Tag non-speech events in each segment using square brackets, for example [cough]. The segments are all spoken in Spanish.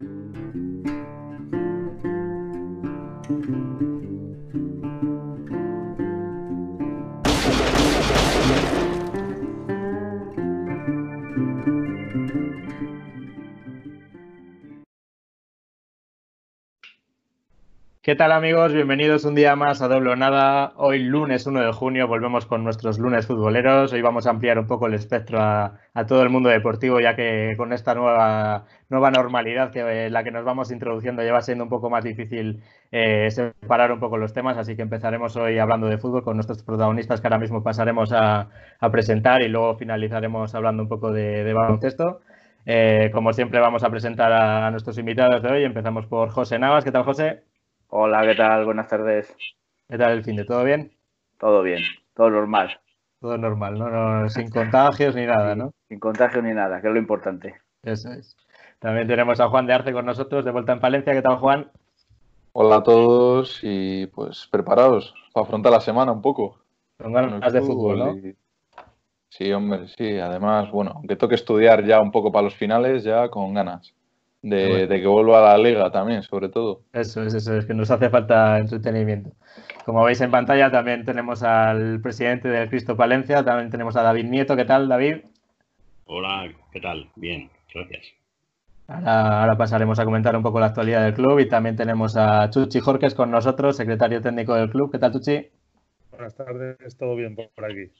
Thank you. ¿Qué tal amigos? Bienvenidos un día más a Doble Nada. Hoy lunes 1 de junio volvemos con nuestros lunes futboleros. Hoy vamos a ampliar un poco el espectro a, todo el mundo deportivo ya que con esta nueva, nueva normalidad que eh, la que nos vamos introduciendo lleva siendo un poco más difícil eh, separar un poco los temas. Así que empezaremos hoy hablando de fútbol con nuestros protagonistas que ahora mismo pasaremos a, presentar y luego finalizaremos hablando un poco de, baloncesto. Eh, como siempre vamos a presentar a nuestros invitados de hoy. Empezamos por José Navas. ¿Qué tal José? Hola, ¿qué tal? Buenas tardes. ¿Qué tal el fin de? ¿Todo bien? Todo bien, todo normal. Todo normal, ¿no? sin contagios ni nada, ¿no? Sin contagios ni nada, que es lo importante. Eso es. También tenemos a Juan de Arce con nosotros, de vuelta en Palencia. ¿Qué tal, Juan? Hola a todos y pues preparados para afrontar la semana un poco. Con ganas de fútbol, ¿no? Sí, hombre, sí. Además, bueno, aunque toque estudiar ya un poco para los finales, ya con ganas de, que vuelva a la liga también, sobre todo. Eso es, eso es, que nos hace falta entretenimiento. Como veis en pantalla, también tenemos al presidente del Cristo Palencia, también tenemos a David Nieto. ¿Qué tal, David? Hola, ¿qué tal? Bien, gracias. Ahora, pasaremos a comentar un poco la actualidad del club y también tenemos a Chuchi Jorques con nosotros, secretario técnico del club. ¿Qué tal, Chuchi? Buenas tardes, todo bien por aquí.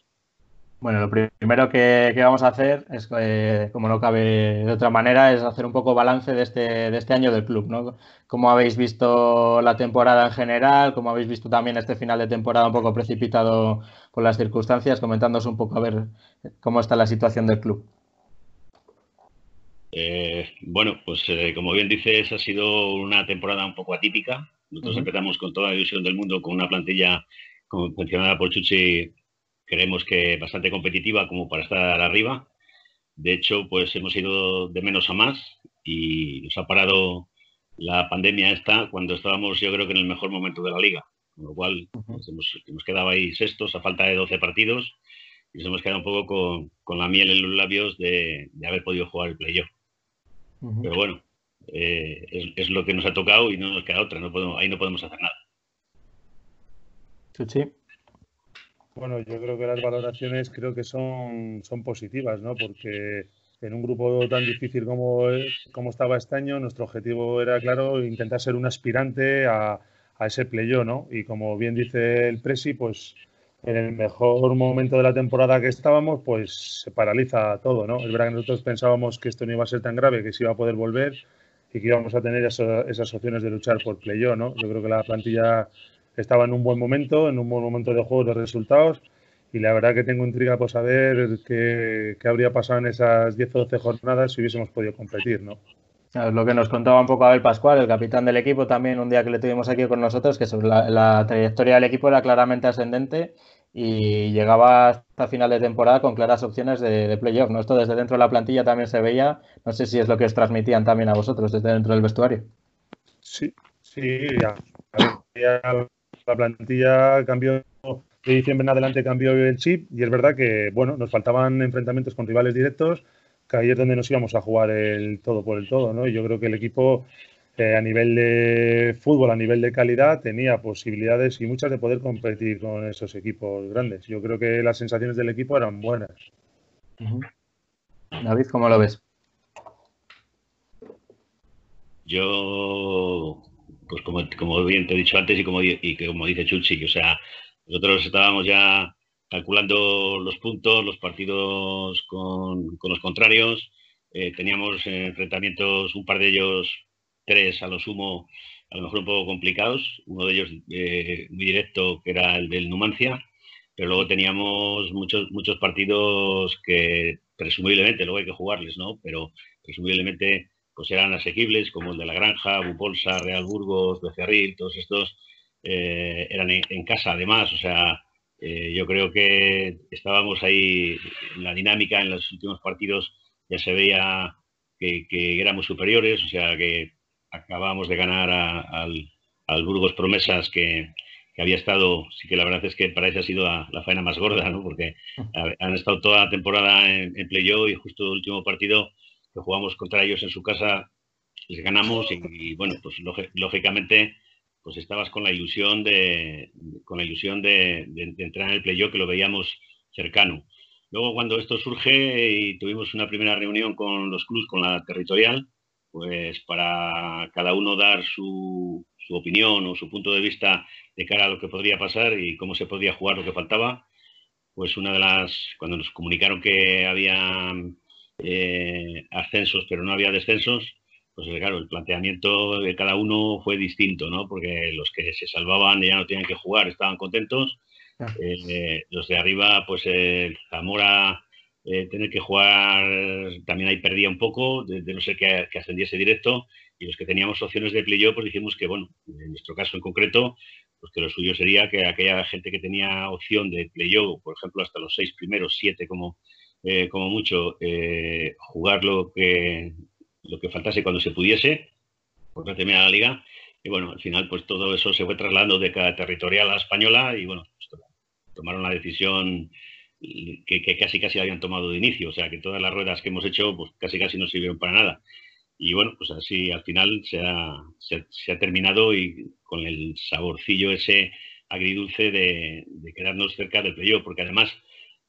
Bueno, lo primero que, vamos a hacer es, eh, como no cabe de otra manera, es hacer un poco balance de este, de este año del club, ¿no? ¿Cómo habéis visto la temporada en general? ¿Cómo habéis visto también este final de temporada un poco precipitado por las circunstancias? Comentándonos un poco a ver cómo está la situación del club. Eh, bueno, pues eh, como bien dices, ha sido una temporada un poco atípica. Nosotros empezamos con toda la ilusión del mundo, con una plantilla mencionada por Chuchi creemos que bastante competitiva como para estar arriba. De hecho, pues hemos ido de menos a más y nos ha parado la pandemia esta cuando estábamos yo creo que en el mejor momento de la liga. Con lo cual pues, hemos, quedado ahí sextos a falta de 12 partidos y nos hemos quedado un poco con, la miel en los labios de, haber podido jugar el playoff. Pero bueno, eh, es, lo que nos ha tocado y no nos queda otra. No podemos, ahí no podemos hacer nada. Sí, sí. Bueno, yo creo que las valoraciones creo que son, son positivas, ¿no? Porque en un grupo tan difícil como, como estaba este año, nuestro objetivo era, claro, intentar ser un aspirante a, a ese playoff, ¿no? Y como bien dice el Presi, pues en el mejor momento de la temporada que estábamos, pues se paraliza todo, ¿no? Es verdad que nosotros pensábamos que esto no iba a ser tan grave, que se iba a poder volver y que íbamos a tener esas opciones de luchar por playoff, ¿no? Yo creo que la plantilla estaba en un buen momento, en un buen momento de juego de resultados. Y la verdad que tengo intriga por saber qué, habría pasado en esas 10 o 12 jornadas si hubiésemos podido competir, ¿no? lo que nos contaba un poco Abel Pascual, el capitán del equipo, también un día que le tuvimos aquí con nosotros, que la, la trayectoria del equipo era claramente ascendente y llegaba hasta final de temporada con claras opciones de, playoff. ¿no? Esto desde dentro de la plantilla también se veía. No sé si es lo que os transmitían también a vosotros desde dentro del vestuario. Sí, sí, ya, la plantilla cambió de diciembre en adelante cambió el chip y es verdad que bueno nos faltaban enfrentamientos con rivales directos que ahí es donde nos íbamos a jugar el todo por el todo no y yo creo que el equipo eh, a nivel de fútbol a nivel de calidad tenía posibilidades y muchas de poder competir con esos equipos grandes. Yo creo que las sensaciones del equipo eran buenas. David cómo lo ves yo pues como, como bien te he dicho antes y como, y como dice Chuchi, o sea, nosotros estábamos ya calculando los puntos, los partidos con, con los contrarios, eh, teníamos enfrentamientos, un par de ellos, tres a lo sumo, a lo mejor un poco complicados, uno de ellos eh, muy directo, que era el del Numancia, pero luego teníamos muchos, muchos partidos que presumiblemente, luego hay que jugarles, ¿no? Pero presumiblemente pues eran asequibles, como el de La Granja, Bupolsa, Real Burgos, Becerril, todos estos eh, eran en, casa además, o sea, eh, yo creo que estábamos ahí en la dinámica en los últimos partidos, ya se veía que, éramos superiores, o sea, que acabábamos de ganar al, Burgos Promesas que, había estado, sí que la verdad es que para eso ha sido la, faena más gorda, ¿no? porque [laughs] han estado toda la temporada en, en playoff y justo el último partido jugamos contra ellos en su casa, les ganamos y, bueno, pues lógicamente pues estabas con la ilusión de con la ilusión de, entrar en el playoff que lo veíamos cercano. Luego cuando esto surge y tuvimos una primera reunión con los clubes, con la territorial, pues para cada uno dar su, su opinión o su punto de vista de cara a lo que podría pasar y cómo se podría jugar lo que faltaba, pues una de las, cuando nos comunicaron que había eh, ascensos pero no había descensos, pues claro, el planteamiento de cada uno fue distinto, ¿no? Porque los que se salvaban ya no tenían que jugar, estaban contentos. Eh, los de arriba, pues Zamora eh, tener que jugar también ahí perdía un poco, de, no ser que, que, ascendiese directo. Y los que teníamos opciones de playoff, pues dijimos que, bueno, en nuestro caso en concreto, pues que lo suyo sería que aquella gente que tenía opción de playoff, por ejemplo, hasta los seis primeros, siete como, eh, como mucho, eh, jugar lo que, lo que faltase cuando se pudiese, por no terminar la liga. Y bueno, al final, pues todo eso se fue trasladando de cada territorial a la española y bueno, pues, tomaron la decisión que, casi casi habían tomado de inicio. O sea, que todas las ruedas que hemos hecho, pues casi casi no sirvieron para nada. Y bueno, pues así al final se ha, se, terminado y con el saborcillo ese agridulce de, quedarnos cerca del playoff, porque además,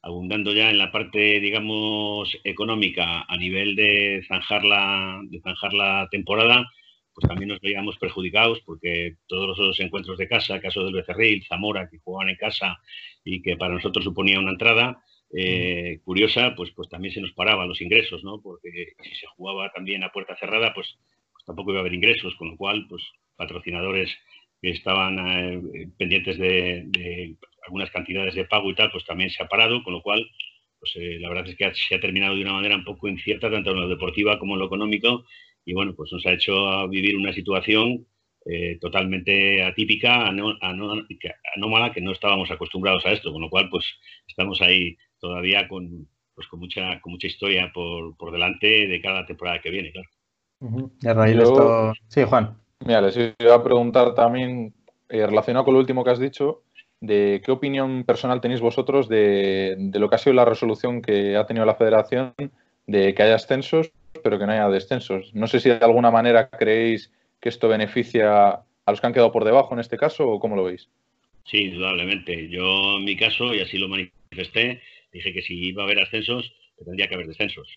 abundando ya en la parte, digamos, económica a nivel de zanjar la, de zanjar la temporada, pues también nos veíamos perjudicados porque todos los encuentros de casa, caso del Becerril, Zamora, que jugaban en casa y que para nosotros suponía una entrada, eh, curiosa, pues, pues también se nos paraban los ingresos, ¿no? Porque si se jugaba también a puerta cerrada, pues, pues tampoco iba a haber ingresos, con lo cual, pues patrocinadores que estaban eh, pendientes de, algunas cantidades de pago y tal, pues también se ha parado, con lo cual, pues eh, la verdad es que se ha terminado de una manera un poco incierta, tanto en lo deportiva como en lo económico, y bueno, pues nos ha hecho vivir una situación totalmente atípica, anómala, que no estábamos acostumbrados a esto, con lo cual, pues estamos ahí todavía con, pues con, mucha, con mucha historia por, por delante de cada temporada que viene, claro. Sí, Juan. Mira, les iba a preguntar también, eh, relacionado con lo último que has dicho, de qué opinión personal tenéis vosotros de, lo que ha sido la resolución que ha tenido la federación de que haya ascensos, pero que no haya descensos. No sé si de alguna manera creéis que esto beneficia a los que han quedado por debajo en este caso o cómo lo veis. Sí, indudablemente. Yo en mi caso, y así lo manifesté, dije que si iba a haber ascensos, tendría que haber descensos.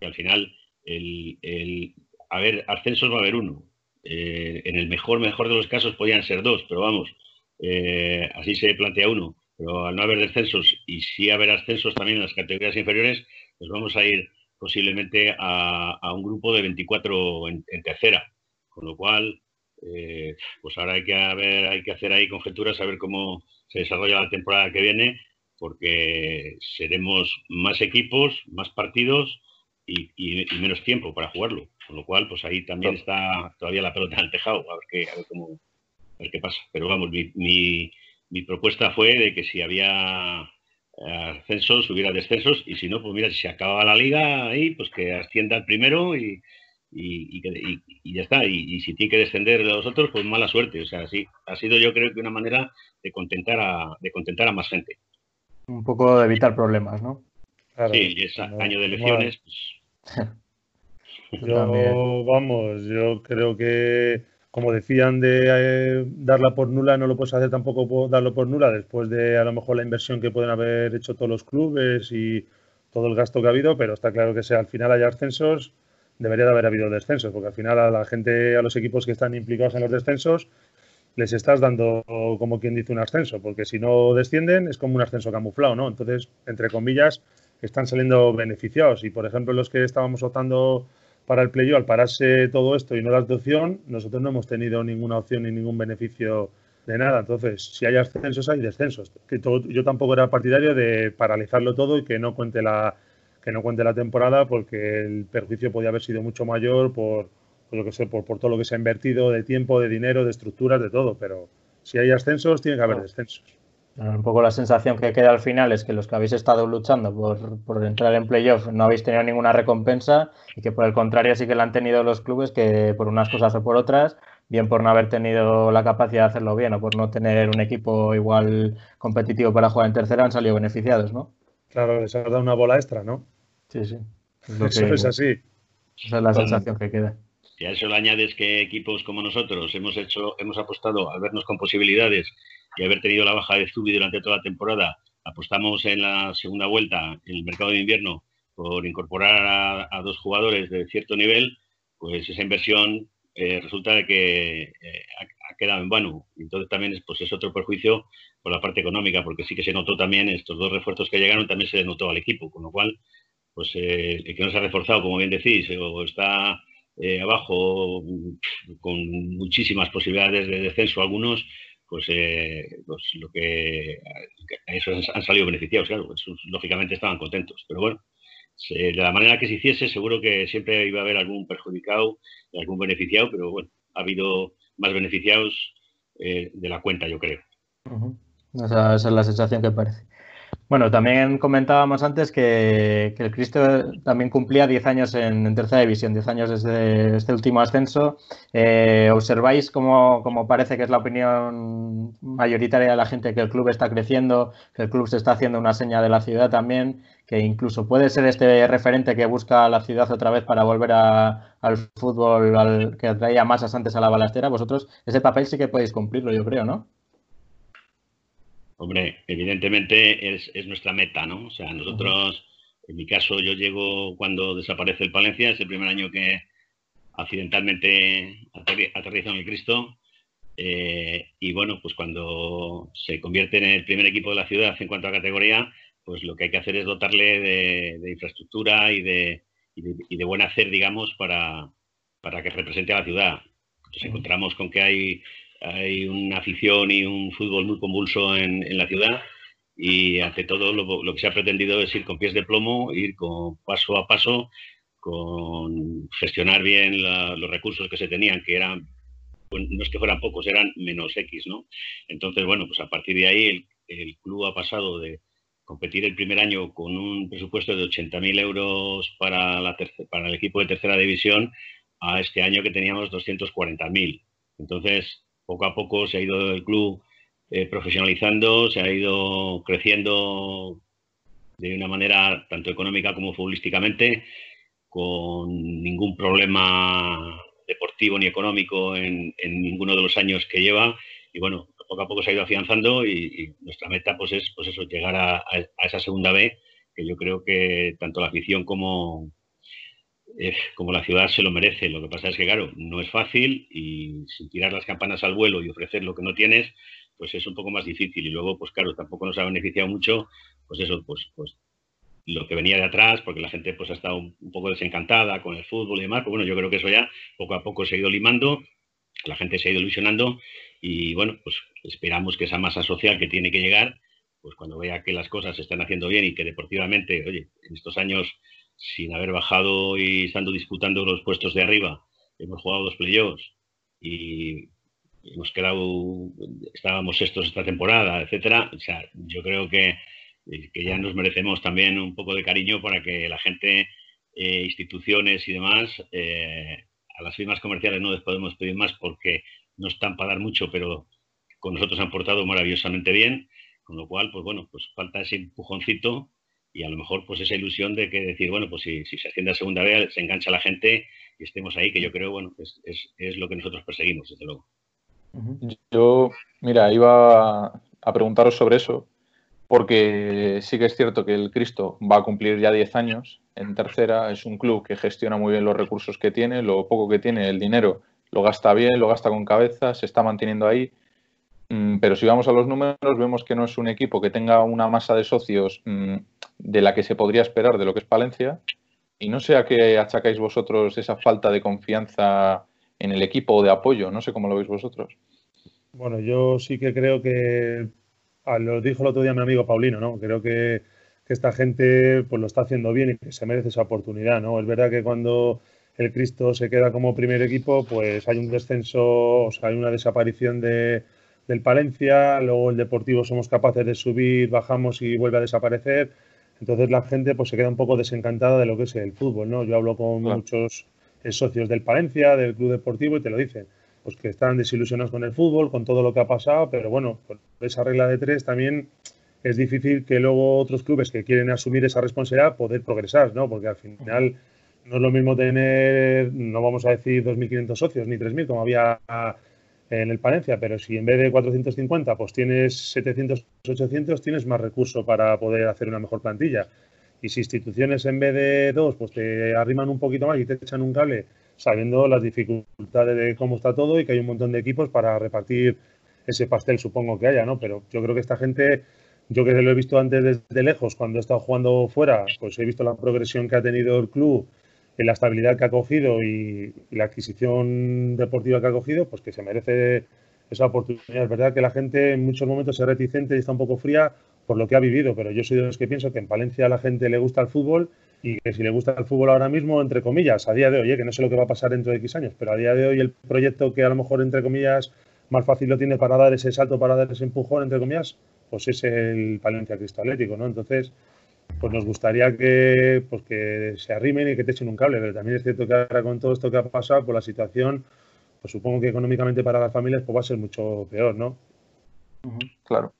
Y al final, el, el haber ascensos va a haber uno. Eh, en el mejor, mejor de los casos podían ser dos, pero vamos, eh, así se plantea uno. Pero al no haber descensos y sí haber ascensos también en las categorías inferiores, pues vamos a ir posiblemente a, un grupo de 24 en, tercera. Con lo cual, eh, pues ahora hay que, hay que hacer ahí conjeturas, a ver cómo se desarrolla la temporada que viene porque seremos más equipos, más partidos y, menos tiempo para jugarlo. Con lo cual, pues ahí también está todavía la pelota en el tejado, a ver qué, a ver cómo, ver qué pasa. Pero vamos, mi, mi, propuesta fue de que si había ascensos, hubiera descensos, y si no, pues mira, si se acaba la liga ahí, pues que ascienda el primero y, y, y, ya está. Y, si tiene que descender los otros, pues mala suerte. O sea, sí, ha sido yo creo que una manera de contentar a, de contentar a más gente un poco de evitar problemas, ¿no? sí, es año de elecciones. Pues. [laughs] yo, vamos, yo creo que, como decían, de eh, darla por nula, no lo puedes hacer tampoco darlo por nula después de a lo mejor la inversión que pueden haber hecho todos los clubes y todo el gasto que ha habido, pero está claro que si al final hay ascensos, debería de haber habido descensos, porque al final a la gente, a los equipos que están implicados en los descensos, les estás dando, como quien dice, un ascenso, porque si no descienden es como un ascenso camuflado, ¿no? Entonces, entre comillas, están saliendo beneficiados. Y, por ejemplo, los que estábamos optando para el playoff, al pararse todo esto y no la opción, nosotros no hemos tenido ninguna opción ni ningún beneficio de nada. Entonces, si hay ascensos, hay descensos. Que yo tampoco era partidario de paralizarlo todo y que no cuente la que no cuente la temporada porque el perjuicio podía haber sido mucho mayor por por que sé, por, todo lo que se ha invertido de tiempo, de dinero, de estructuras, de todo, pero si hay ascensos, tiene que haber descensos. Un poco la sensación que queda al final es que los que habéis estado luchando por, por, entrar en playoff no habéis tenido ninguna recompensa y que por el contrario sí que la han tenido los clubes que por unas cosas o por otras, bien por no haber tenido la capacidad de hacerlo bien o por no tener un equipo igual competitivo para jugar en tercera, han salido beneficiados, ¿no? Claro, les ha dado una bola extra, ¿no? Sí, sí. [laughs] Eso es así. Esa es la sensación que queda. Si a eso le añades que equipos como nosotros hemos hecho, hemos apostado al vernos con posibilidades y haber tenido la baja de Zubi durante toda la temporada, apostamos en la segunda vuelta, en el mercado de invierno, por incorporar a, dos jugadores de cierto nivel, pues esa inversión eh, resulta de que eh, ha, quedado en vano. Entonces también es, pues es otro perjuicio por la parte económica, porque sí que se notó también estos dos refuerzos que llegaron, también se le notó al equipo, con lo cual, pues eh, el que no se ha reforzado, como bien decís, o está abajo con muchísimas posibilidades de descenso algunos, pues, pues lo que eso han salido beneficiados, claro, pues, lógicamente estaban contentos, pero bueno, de la manera que se hiciese, seguro que siempre iba a haber algún perjudicado algún beneficiado, pero bueno, ha habido más beneficiados eh, de la cuenta, yo creo. esa, es la sensación que parece. Bueno, también comentábamos antes que, el Cristo también cumplía 10 años en, tercera división, 10 años desde este último ascenso. Eh, ¿Observáis cómo, parece que es la opinión mayoritaria de la gente que el club está creciendo, que el club se está haciendo una seña de la ciudad también, que incluso puede ser este referente que busca la ciudad otra vez para volver al fútbol al, que atraía masas antes a la balastera? Vosotros ese papel sí que podéis cumplirlo, yo creo, ¿no? Hombre, evidentemente es, nuestra meta, ¿no? O sea, nosotros, en mi caso, yo llego cuando desaparece el Palencia, es el primer año que accidentalmente aterriza en el Cristo. Eh, y bueno, pues cuando se convierte en el primer equipo de la ciudad en cuanto a categoría, pues lo que hay que hacer es dotarle de, infraestructura y de, y de, buen hacer, digamos, para, para que represente a la ciudad. Nos encontramos con que hay hay una afición y un fútbol muy convulso en, la ciudad y ante todo lo, que se ha pretendido es ir con pies de plomo, ir con paso a paso, con gestionar bien los recursos que se tenían, que eran, no es que fueran pocos, eran menos X, ¿no? Entonces, bueno, pues a partir de ahí el, club ha pasado de competir el primer año con un presupuesto de 80.000 euros para, la para el equipo de tercera división a este año que teníamos 240.000. Entonces, poco a poco se ha ido el club eh, profesionalizando, se ha ido creciendo de una manera tanto económica como futbolísticamente, con ningún problema deportivo ni económico en, ninguno de los años que lleva. Y bueno, poco a poco se ha ido afianzando y, nuestra meta pues es pues eso, llegar a, esa segunda B, que yo creo que tanto la afición como, como la ciudad se lo merece. Lo que pasa es que, claro, no es fácil y sin tirar las campanas al vuelo y ofrecer lo que no tienes, pues es un poco más difícil. Y luego, pues claro, tampoco nos ha beneficiado mucho, pues eso, pues, pues lo que venía de atrás, porque la gente pues ha estado un, poco desencantada con el fútbol y demás. Pues bueno, yo creo que eso ya poco a poco se ha ido limando, la gente se ha ido ilusionando y bueno, pues esperamos que esa masa social que tiene que llegar, pues cuando vea que las cosas se están haciendo bien y que deportivamente, oye, en estos años sin haber bajado y estando disputando los puestos de arriba. Hemos jugado dos playoffs y hemos quedado, estábamos estos esta temporada, etcétera. O sea, yo creo que, que ya nos merecemos también un poco de cariño para que la gente, eh, instituciones y demás, eh, a las firmas comerciales no les podemos pedir más porque no están para dar mucho, pero con nosotros han portado maravillosamente bien, con lo cual, pues bueno, pues falta ese empujoncito y a lo mejor pues esa ilusión de que decir, bueno, pues si, se asciende a segunda vez, se engancha la gente y estemos ahí, que yo creo, bueno, es, es, lo que nosotros perseguimos, desde luego. Yo, mira, iba a preguntaros sobre eso, porque sí que es cierto que el Cristo va a cumplir ya 10 años en tercera, es un club que gestiona muy bien los recursos que tiene, lo poco que tiene, el dinero, lo gasta bien, lo gasta con cabeza, se está manteniendo ahí. Mm, pero si vamos a los números, vemos que no es un equipo que tenga una masa de socios mm, de la que se podría esperar de lo que es Palencia. Y no sé a qué achacáis vosotros esa falta de confianza en el equipo o de apoyo. No sé cómo lo veis vosotros. Bueno, yo sí que creo que, ah, lo dijo el otro día mi amigo Paulino, ¿no? Creo que, esta gente pues lo está haciendo bien y que se merece esa oportunidad, ¿no? Es verdad que cuando el Cristo se queda como primer equipo, pues hay un descenso, o sea, hay una desaparición de, del Palencia, luego el Deportivo somos capaces de subir, bajamos y vuelve a desaparecer. Entonces la gente pues se queda un poco desencantada de lo que es el fútbol, ¿no? Yo hablo con muchos eh, socios del Palencia, del Club Deportivo y te lo dicen, pues que están desilusionados con el fútbol, con todo lo que ha pasado, pero bueno, por esa regla de tres también es difícil que luego otros clubes que quieren asumir esa responsabilidad poder progresar, ¿no? Porque al final no es lo mismo tener, no vamos a decir 2.500 socios ni 3.000 como había en el Palencia, pero si en vez de 450 pues tienes 700, 800, tienes más recursos para poder hacer una mejor plantilla. Y si instituciones en vez de dos, pues te arriman un poquito más y te echan un cable, sabiendo las dificultades de cómo está todo y que hay un montón de equipos para repartir ese pastel, supongo que haya, ¿no? Pero yo creo que esta gente, yo que lo he visto antes desde lejos, cuando he estado jugando fuera, pues he visto la progresión que ha tenido el club, la estabilidad que ha cogido y, la adquisición deportiva que ha cogido, pues que se merece esa oportunidad. Es verdad que la gente en muchos momentos es reticente y está un poco fría por lo que ha vivido, pero yo soy de los que pienso que en Palencia a la gente le gusta el fútbol y que si le gusta el fútbol ahora mismo, entre comillas, a día de hoy, ¿eh? que no sé lo que va a pasar dentro de X años, pero a día de hoy el proyecto que a lo mejor, entre comillas, más fácil lo tiene para dar ese salto, para dar ese empujón, entre comillas, pues es el Palencia Cristo Atlético, ¿no? Entonces, pues nos gustaría que, pues que se arrimen y que te echen un cable, pero también es cierto que ahora con todo esto que ha pasado, pues la situación, pues supongo que económicamente para las familias pues va a ser mucho peor, ¿no? Claro.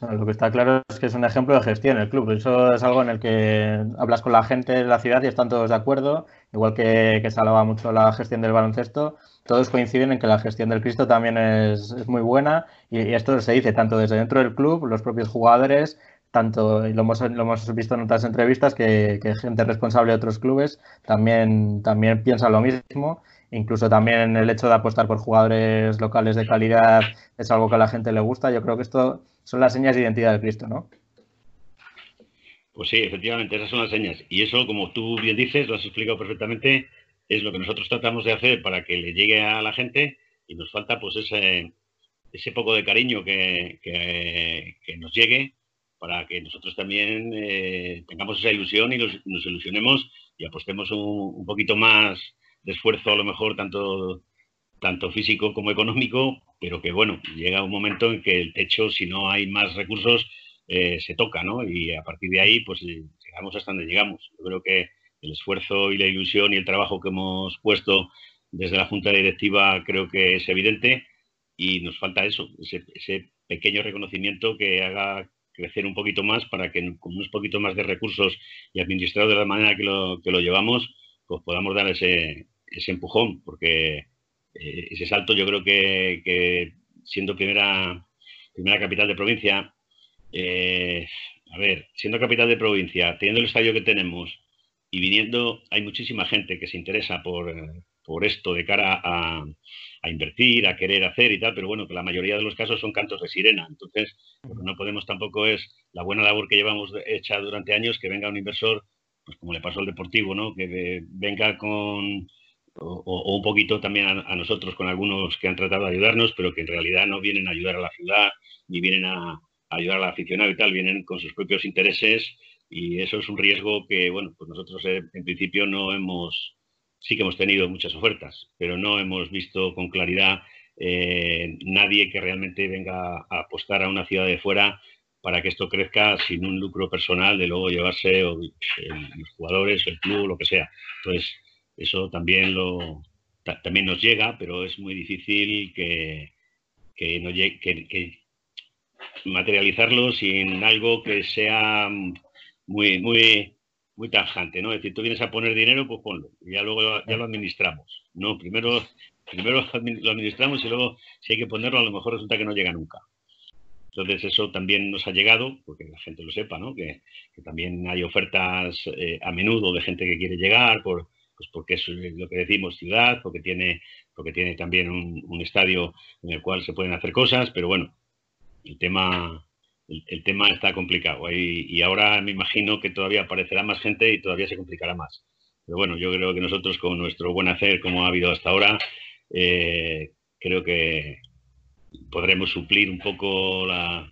Lo que está claro es que es un ejemplo de gestión el club. Eso es algo en el que hablas con la gente de la ciudad y están todos de acuerdo. Igual que, que se alaba mucho la gestión del baloncesto, todos coinciden en que la gestión del Cristo también es, muy buena y, esto se dice tanto desde dentro del club, los propios jugadores, tanto, y lo hemos, lo hemos visto en otras entrevistas, que, gente responsable de otros clubes también, también piensa lo mismo. Incluso también el hecho de apostar por jugadores locales de calidad es algo que a la gente le gusta. Yo creo que esto son las señas de identidad del Cristo, ¿no? Pues sí, efectivamente, esas son las señas. Y eso, como tú bien dices, lo has explicado perfectamente, es lo que nosotros tratamos de hacer para que le llegue a la gente y nos falta pues ese, ese poco de cariño que, que nos llegue para que nosotros también eh, tengamos esa ilusión y nos, ilusionemos y apostemos un, poquito más de esfuerzo, a lo mejor tanto, tanto físico como económico, pero que bueno, llega un momento en que el techo, si no hay más recursos, eh, se toca, ¿no? Y a partir de ahí, pues eh, llegamos hasta donde llegamos. Yo creo que el esfuerzo y la ilusión y el trabajo que hemos puesto desde la Junta Directiva creo que es evidente y nos falta eso, ese, ese pequeño reconocimiento que haga crecer un poquito más para que con unos poquitos más de recursos y administrado de la manera que lo, que lo llevamos, pues podamos dar ese, ese empujón, porque eh, ese salto yo creo que, siendo primera, primera capital de provincia, eh, a ver, siendo capital de provincia, teniendo el estadio que tenemos y viniendo, hay muchísima gente que se interesa por, por esto de cara a, a invertir, a querer hacer y tal, pero bueno, que la mayoría de los casos son cantos de sirena. Entonces, lo que no podemos tampoco es la buena labor que llevamos hecha durante años, que venga un inversor, pues como le pasó al Deportivo, ¿no? Que venga con, o, un poquito también a, nosotros, con algunos que han tratado de ayudarnos, pero que en realidad no vienen a ayudar a la ciudad, ni vienen a, ayudar al aficionado y tal, vienen con sus propios intereses y eso es un riesgo que, bueno, pues nosotros eh, en principio no hemos sí que hemos tenido muchas ofertas, pero no hemos visto con claridad eh, nadie que realmente venga a apostar a una ciudad de fuera para que esto crezca sin un lucro personal de luego llevarse los jugadores, el club, lo que sea. Entonces, eso también lo también nos llega, pero es muy difícil que, que, no que materializarlo sin algo que sea muy, muy, muy tajante, ¿no? Es decir, tú vienes a poner dinero, pues ponlo, y ya luego ya lo administramos. No, primero, primero lo administramos y luego si hay que ponerlo, a lo mejor resulta que no llega nunca. Entonces eso también nos ha llegado, porque la gente lo sepa, ¿no? Que, también hay ofertas eh, a menudo de gente que quiere llegar, por, pues porque es lo que decimos ciudad, porque tiene, porque tiene también un, un estadio en el cual se pueden hacer cosas, pero bueno, el tema el, tema está complicado. Y, ahora me imagino que todavía aparecerá más gente y todavía se complicará más. Pero bueno, yo creo que nosotros con nuestro buen hacer, como ha habido hasta ahora, eh, creo que podremos suplir un poco la,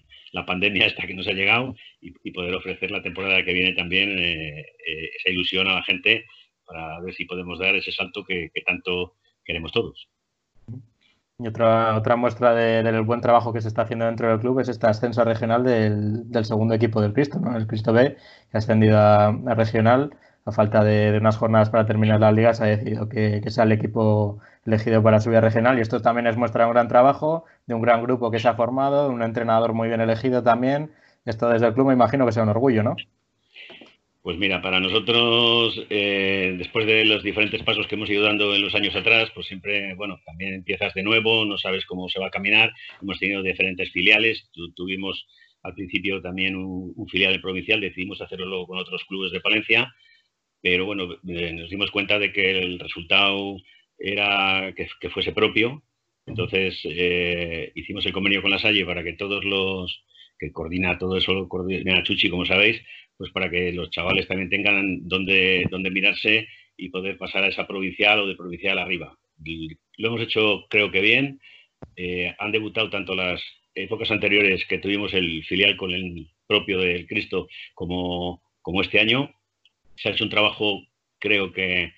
pandemia esta que nos ha llegado y, poder ofrecer la temporada que viene también eh, eh, esa ilusión a la gente para ver si podemos dar ese salto que tanto queremos todos. Y otra, otra muestra del buen trabajo que se está haciendo dentro del club es este ascenso regional del, segundo equipo del Cristo, ¿no? el Cristo B, que ha ascendido a, regional. A falta de, unas jornadas para terminar la liga, se ha decidido que, sea el equipo elegido para subir a regional. Y esto también es muestra de un gran trabajo, de un gran grupo que se ha formado, de un entrenador muy bien elegido también. Esto desde el club me imagino que sea un orgullo, ¿no? Pues mira, para nosotros, eh, después de los diferentes pasos que hemos ido dando en los años atrás, pues siempre, bueno, también empiezas de nuevo, no sabes cómo se va a caminar. Hemos tenido diferentes filiales, tuvimos al principio también un, filial provincial, decidimos hacerlo luego con otros clubes de Palencia, pero bueno, eh, nos dimos cuenta de que el resultado era que, fuese propio. Entonces eh, hicimos el convenio con la Salle para que todos los que coordina todo eso, coordina Chuchi, como sabéis, pues para que los chavales también tengan donde, donde mirarse y poder pasar a esa provincial o de provincial arriba. lo hemos hecho, creo que bien. Eh, han debutado tanto las épocas anteriores que tuvimos el filial con el propio del Cristo como, como este año. Se ha hecho un trabajo, creo que,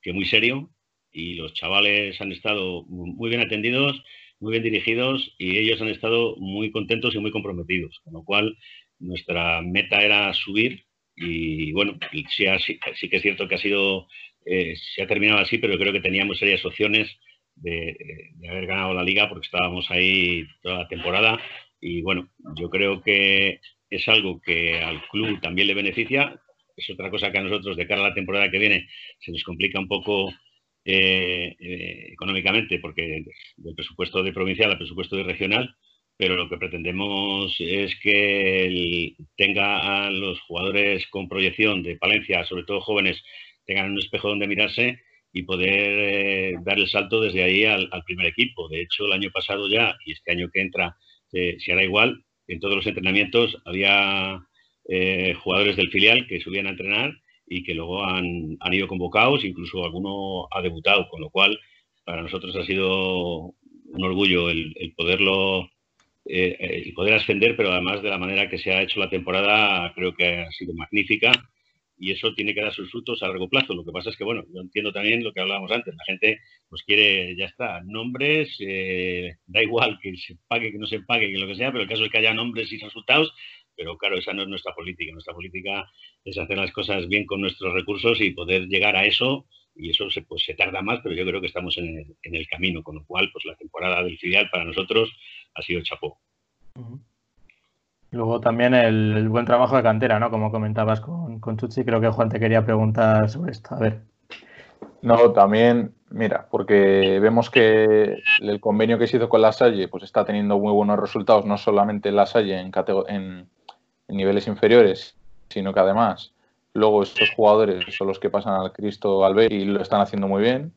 que muy serio y los chavales han estado muy bien atendidos muy bien dirigidos y ellos han estado muy contentos y muy comprometidos, con lo cual nuestra meta era subir y bueno, sí, sí, que es cierto que ha sido, eh, se ha terminado así, pero creo que teníamos serias opciones de, haber ganado la liga porque estábamos ahí toda la temporada. Y bueno, yo creo que es algo que al club también le beneficia, es otra cosa que a nosotros de cara a la temporada que viene se nos complica un poco eh, eh, económicamente, porque del presupuesto de provincial al presupuesto de regional, pero lo que pretendemos es que tenga a los jugadores con proyección de Palencia, sobre todo jóvenes, tengan un espejo donde mirarse y poder eh, dar el salto desde ahí al, primer equipo. De hecho, el año pasado ya, y este año que entra se hará igual, en todos los entrenamientos había jugadores del filial que subían a entrenar y que luego han, han, ido convocados, incluso alguno ha debutado, con lo cual para nosotros ha sido un orgullo el, poderlo eh, el poder ascender, pero además de la manera que se ha hecho la temporada creo que ha sido magnífica y eso tiene que dar sus frutos a largo plazo. Lo que pasa es que, bueno, yo entiendo también lo que hablábamos antes, la gente pues quiere, ya está, nombres, eh, da igual que se pague, que no se pague, que lo que sea, pero el caso es que haya nombres y resultados pero claro, esa no es nuestra política. Nuestra política es hacer las cosas bien con nuestros recursos y poder llegar a eso. Y eso se, pues, se tarda más, pero yo creo que estamos en el, camino, con lo cual pues la temporada del filial para nosotros ha sido chapó. Luego también el, buen trabajo de cantera, ¿no? Como comentabas con, con Chuchi, creo que Juan te quería preguntar sobre esto. A ver. No, también, mira, porque vemos que el convenio que se hizo con la Salle pues está teniendo muy buenos resultados, no solamente la Salle en, en, en niveles inferiores, sino que además luego estos jugadores son los que pasan al Cristo al B y lo están haciendo muy bien.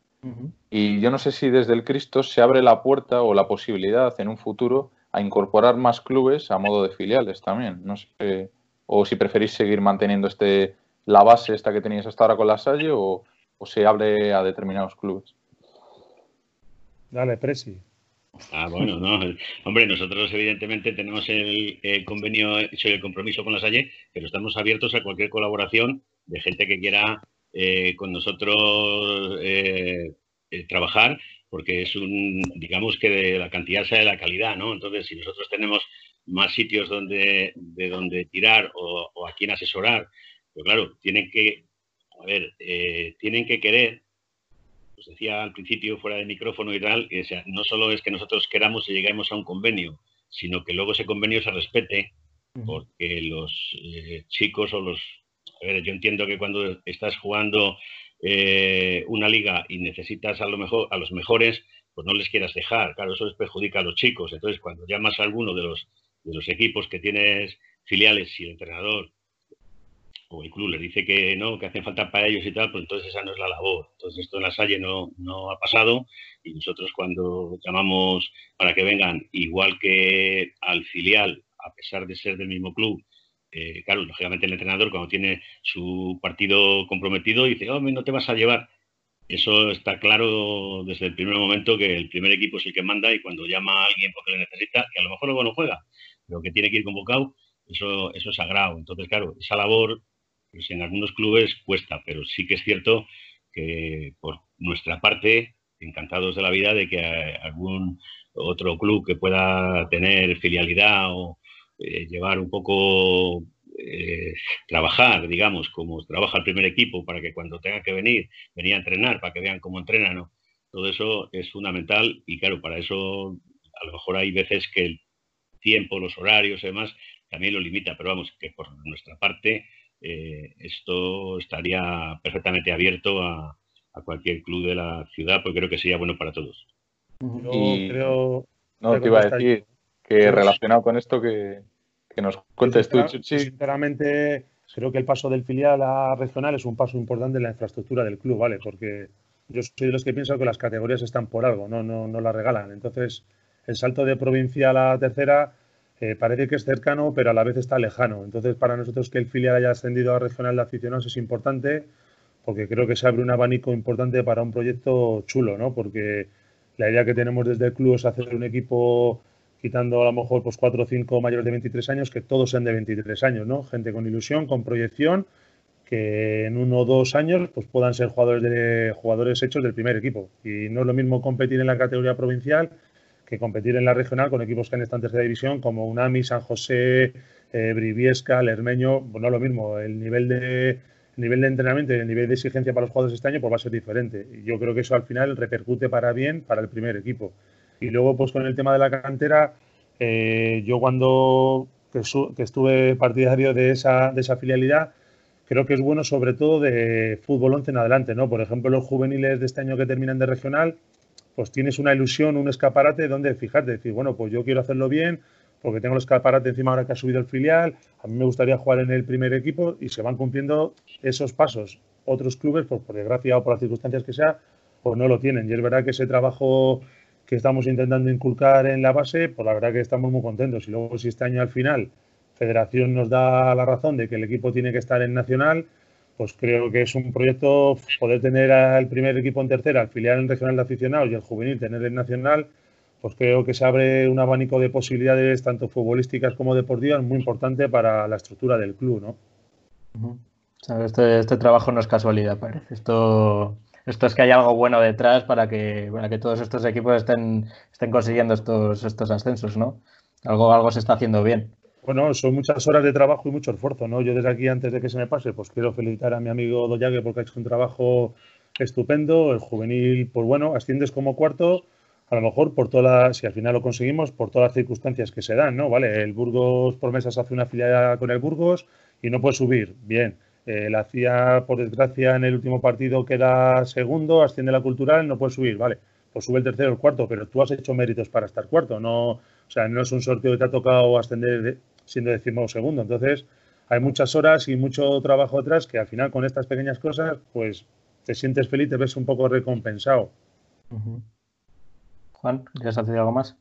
Y yo no sé si desde el Cristo se abre la puerta o la posibilidad en un futuro a incorporar más clubes a modo de filiales también. No sé, o si preferís seguir manteniendo este la base esta que teníais hasta ahora con la Salle o, o se abre a determinados clubes. Dale, Presi. Ah, bueno, no. Hombre, nosotros evidentemente tenemos el, convenio hecho el compromiso con la Salle, pero estamos abiertos a cualquier colaboración de gente que quiera eh, con nosotros eh, eh, trabajar, porque es un, digamos que de la cantidad sea de la calidad, ¿no? Entonces, si nosotros tenemos más sitios donde, de donde tirar o, a quién asesorar, pues claro, tienen que, a ver, tienen que querer pues decía al principio fuera de micrófono y tal, que sea, no solo es que nosotros queramos y lleguemos a un convenio, sino que luego ese convenio se respete, porque los eh, chicos o los... A ver, yo entiendo que cuando estás jugando eh, una liga y necesitas a, lo mejor, a los mejores, pues no les quieras dejar, claro, eso les perjudica a los chicos. Entonces, cuando llamas a alguno de los, de los equipos que tienes filiales y el entrenador o el club les dice que no, que hacen falta para ellos y tal, pues entonces esa no es la labor. Entonces esto en la Salle no, no ha pasado y nosotros cuando llamamos para que vengan, igual que al filial, a pesar de ser del mismo club, eh, claro, lógicamente el entrenador cuando tiene su partido comprometido dice, oh, no te vas a llevar. Eso está claro desde el primer momento que el primer equipo es el que manda y cuando llama a alguien porque le necesita, que a lo mejor luego no juega, pero que tiene que ir convocado, eso, eso es sagrado. Entonces, claro, esa labor pues en algunos clubes cuesta, pero sí que es cierto que por nuestra parte, encantados de la vida de que algún otro club que pueda tener filialidad o eh, llevar un poco, eh, trabajar, digamos, como trabaja el primer equipo para que cuando tenga que venir, venir a entrenar, para que vean cómo entrenan, todo eso es fundamental y claro, para eso a lo mejor hay veces que el tiempo, los horarios y demás también lo limita, pero vamos, que por nuestra parte eh, esto estaría perfectamente abierto a, cualquier club de la ciudad, porque creo que sería bueno para todos. Yo creo. No, te iba a decir que relacionado con esto que, nos cuentes tú, Sinceramente, creo que el paso del filial a regional es un paso importante en la infraestructura del club, ¿vale? Porque yo soy de los que pienso que las categorías están por algo, no, no, no las regalan. Entonces, el salto de provincial a tercera eh, parece que es cercano, pero a la vez está lejano. Entonces, para nosotros que el filial haya ascendido a regional de aficionados es importante porque creo que se abre un abanico importante para un proyecto chulo, ¿no? Porque la idea que tenemos desde el club es hacer un equipo quitando a lo mejor pues cuatro o cinco mayores de 23 años, que todos sean de 23 años, ¿no? Gente con ilusión, con proyección, que en uno o dos años pues puedan ser jugadores de jugadores hechos del primer equipo. Y no es lo mismo competir en la categoría provincial que competir en la regional con equipos que han estado en tercera división como Unami, San José, eh, Briviesca, Lermeño, bueno, lo mismo, el nivel de nivel de entrenamiento y el nivel de exigencia para los jugadores este año pues va a ser diferente. Yo creo que eso al final repercute para bien para el primer equipo. Y luego, pues con el tema de la cantera, eh, yo cuando que, estuve partidario de esa, de esa filialidad, creo que es bueno sobre todo de fútbol 11 en adelante, ¿no? Por ejemplo, los juveniles de este año que terminan de regional, pues tienes una ilusión, un escaparate donde fijarte, decir, bueno, pues yo quiero hacerlo bien porque tengo el escaparate encima ahora que ha subido el filial, a mí me gustaría jugar en el primer equipo y se van cumpliendo esos pasos. Otros clubes, pues por desgracia o por las circunstancias que sea, pues no lo tienen. Y es verdad que ese trabajo que estamos intentando inculcar en la base, pues la verdad que estamos muy contentos. Y luego si este año al final Federación nos da la razón de que el equipo tiene que estar en Nacional, pues creo que es un proyecto poder tener al primer equipo en tercera, al filial en regional de aficionados y el juvenil tener en nacional, pues creo que se abre un abanico de posibilidades tanto futbolísticas como deportivas muy importante para la estructura del club, ¿no? este, este, trabajo no es casualidad, parece. Esto, esto es que hay algo bueno detrás para que, para que todos estos equipos estén, estén consiguiendo estos, estos ascensos, ¿no? Algo, algo se está haciendo bien. Bueno, son muchas horas de trabajo y mucho esfuerzo, ¿no? Yo desde aquí, antes de que se me pase, pues quiero felicitar a mi amigo Doyague porque ha hecho un trabajo estupendo. El juvenil, pues bueno, asciendes como cuarto, a lo mejor por todas si al final lo conseguimos, por todas las circunstancias que se dan, ¿no? Vale, el Burgos Promesas hace una filial con el Burgos y no puede subir, bien. Eh, la hacía, por desgracia, en el último partido queda segundo, asciende la cultural, no puede subir, vale. Pues sube el tercero o el cuarto, pero tú has hecho méritos para estar cuarto, no, o sea, no es un sorteo que te ha tocado ascender siendo decimo segundo. Entonces, hay muchas horas y mucho trabajo detrás que al final con estas pequeñas cosas, pues te sientes feliz, te ves un poco recompensado. Juan, ¿quieres hacer algo más?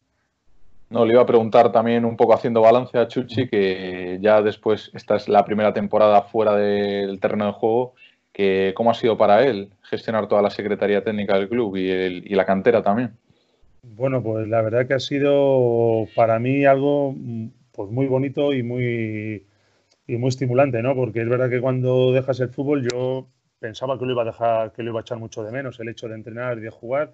No, le iba a preguntar también un poco haciendo balance a Chuchi, que ya después, esta es la primera temporada fuera del terreno de juego, que cómo ha sido para él gestionar toda la Secretaría Técnica del club y, y la cantera también. Bueno, pues la verdad que ha sido para mí algo pues muy bonito y muy, y muy estimulante, ¿no? Porque es verdad que cuando dejas el fútbol yo pensaba que lo iba a dejar, que lo iba a echar mucho de menos, el hecho de entrenar y de jugar.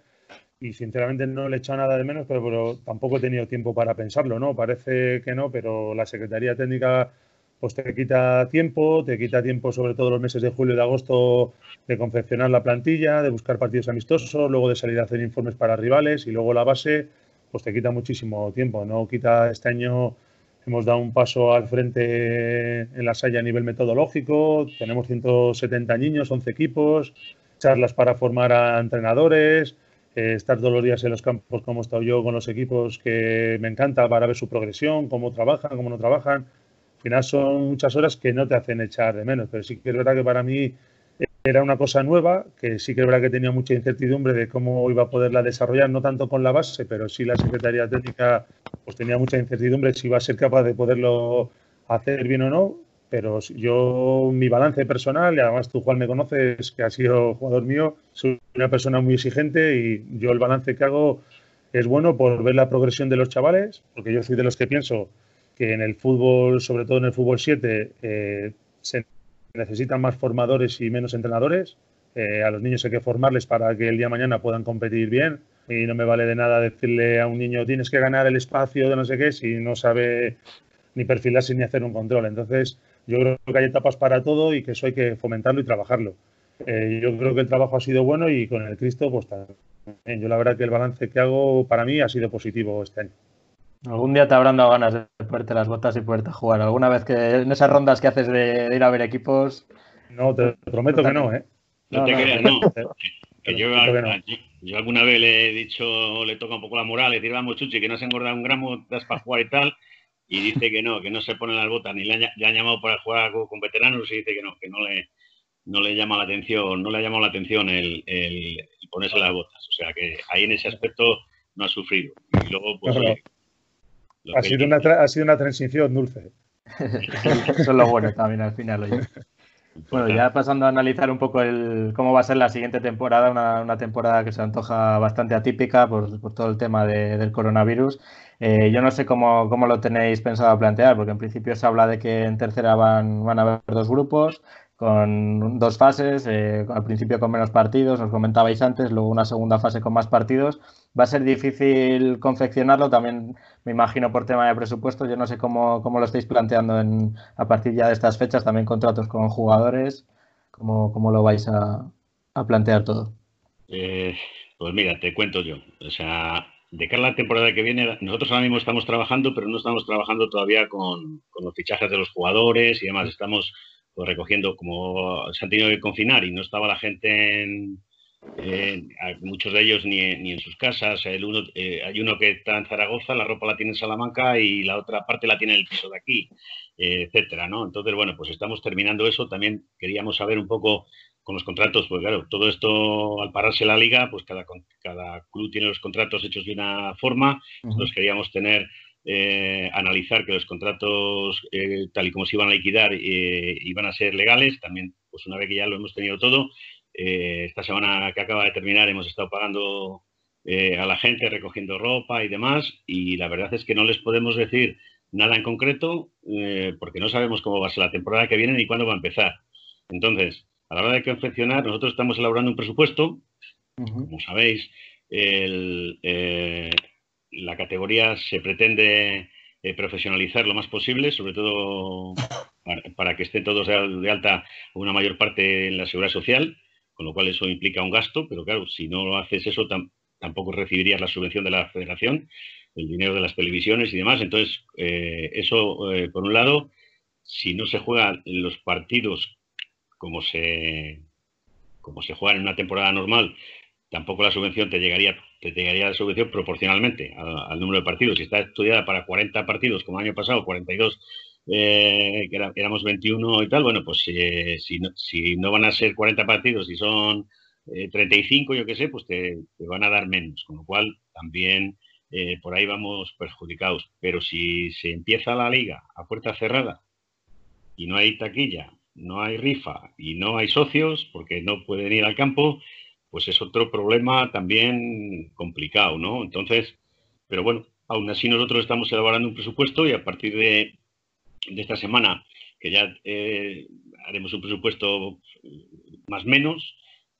Y sinceramente no le he echado nada de menos, pero, pero tampoco he tenido tiempo para pensarlo, ¿no? Parece que no, pero la Secretaría Técnica pues te quita tiempo, te quita tiempo sobre todo los meses de julio y de agosto de confeccionar la plantilla, de buscar partidos amistosos, luego de salir a hacer informes para rivales y luego la base, pues te quita muchísimo tiempo. No quita este año Hemos dado un paso al frente en la Salle a nivel metodológico. Tenemos 170 niños, 11 equipos, charlas para formar a entrenadores, eh, estar todos los días en los campos como he estado yo con los equipos que me encanta para ver su progresión, cómo trabajan, cómo no trabajan. Al final son muchas horas que no te hacen echar de menos, pero sí que es verdad que para mí era una cosa nueva, que sí que es verdad que tenía mucha incertidumbre de cómo iba a poderla desarrollar, no tanto con la base, pero sí la Secretaría Técnica pues tenía mucha incertidumbre si iba a ser capaz de poderlo hacer bien o no. Pero yo, mi balance personal, y además tú, Juan, me conoces, que has sido jugador mío, soy una persona muy exigente y yo el balance que hago es bueno por ver la progresión de los chavales, porque yo soy de los que pienso que en el fútbol, sobre todo en el fútbol 7, eh, se necesitan más formadores y menos entrenadores. Eh, a los niños hay que formarles para que el día de mañana puedan competir bien. Y no me vale de nada decirle a un niño tienes que ganar el espacio de no sé qué si no sabe ni perfilarse ni hacer un control. Entonces, yo creo que hay etapas para todo y que eso hay que fomentarlo y trabajarlo. Eh, yo creo que el trabajo ha sido bueno y con el Cristo, pues también. Yo la verdad que el balance que hago para mí ha sido positivo este año. Algún día te habrán dado ganas de ponerte las botas y poderte jugar. Alguna vez que en esas rondas que haces de, ir a ver equipos. No, te prometo que no, ¿eh? No, te creas, no. Que yo, yo, alguna vez le he dicho, le toca un poco la moral, le decir, vamos, Chuchi, que no se engorda un gramo, das para jugar y tal. Y dice que no, que no se ponen las botas, ni le han, han llamado para jugar con veteranos y dice que no, que no le, no le llama la atención, no le ha llamado la atención el, el, ponerse las botas. O sea que ahí en ese aspecto no ha sufrido. Y luego, pues, ha, sido una ha sido una transición dulce. [laughs] Eso es lo bueno también al final. Oye. Bueno, ya pasando a analizar un poco el, cómo va a ser la siguiente temporada, una, una temporada que se antoja bastante atípica por, por todo el tema de, del coronavirus. Eh, yo no sé cómo, cómo, lo tenéis pensado plantear, porque en principio se habla de que en tercera van, van a haber dos grupos, con dos fases, eh, al principio con menos partidos, os comentabais antes, luego una segunda fase con más partidos. Va a ser difícil confeccionarlo, también me imagino por tema de presupuesto, yo no sé cómo, cómo lo estáis planteando en, a partir ya de estas fechas, también contratos con jugadores, cómo, cómo lo vais a, a plantear todo. Eh, pues mira, te cuento yo, o sea, de cara a la temporada que viene, nosotros ahora mismo estamos trabajando, pero no estamos trabajando todavía con, con los fichajes de los jugadores y demás, estamos pues recogiendo, como se han tenido que confinar y no estaba la gente en, muchos de ellos ni, ni, en sus casas. Eh, hay uno que está en Zaragoza, la ropa la tiene en Salamanca y la otra parte la tiene en el piso de aquí, eh, etcétera, ¿no? Entonces, bueno, pues estamos terminando eso. También queríamos saber un poco con los contratos, pues claro, todo esto al pararse la liga, pues cada, cada club tiene los contratos hechos de una forma. Nosotros queríamos tener eh, analizar que los contratos, eh, tal y como se iban a liquidar, eh, iban a ser legales. También, pues una vez que ya lo hemos tenido todo, esta semana que acaba de terminar hemos estado pagando a la gente, recogiendo ropa y demás, y la verdad es que no les podemos decir nada en concreto porque no sabemos cómo va a ser la temporada que viene ni cuándo va a empezar. Entonces, a la hora de confeccionar, nosotros estamos elaborando un presupuesto, como sabéis, el, la categoría se pretende eh, profesionalizar lo más posible, sobre todo para, que estén todos de, alta una mayor parte en la seguridad social, con lo cual eso implica un gasto, pero claro, si no haces eso tampoco recibirías la subvención de la federación, el dinero de las televisiones y demás. Entonces, eh, eso, eh, por un lado, si no se juegan los partidos como se, como se juegan en una temporada normal, tampoco la subvención te llegaría, te llegaría la subvención proporcionalmente al, número de partidos. Si está estudiada para 40 partidos, como el año pasado, 42, eh, que éramos 21 y tal, bueno, pues eh, si, no, si no van a ser 40 partidos, si son 35, eh, yo qué sé, pues te, van a dar menos, con lo cual también por ahí vamos perjudicados. Pero si se empieza la liga a puerta cerrada y no hay taquilla, no hay rifa y no hay socios, porque no pueden ir al campo, pues es otro problema también complicado, ¿no? Entonces, pero bueno, aún así nosotros estamos elaborando un presupuesto y a partir de, esta semana, que ya eh, haremos un presupuesto más menos,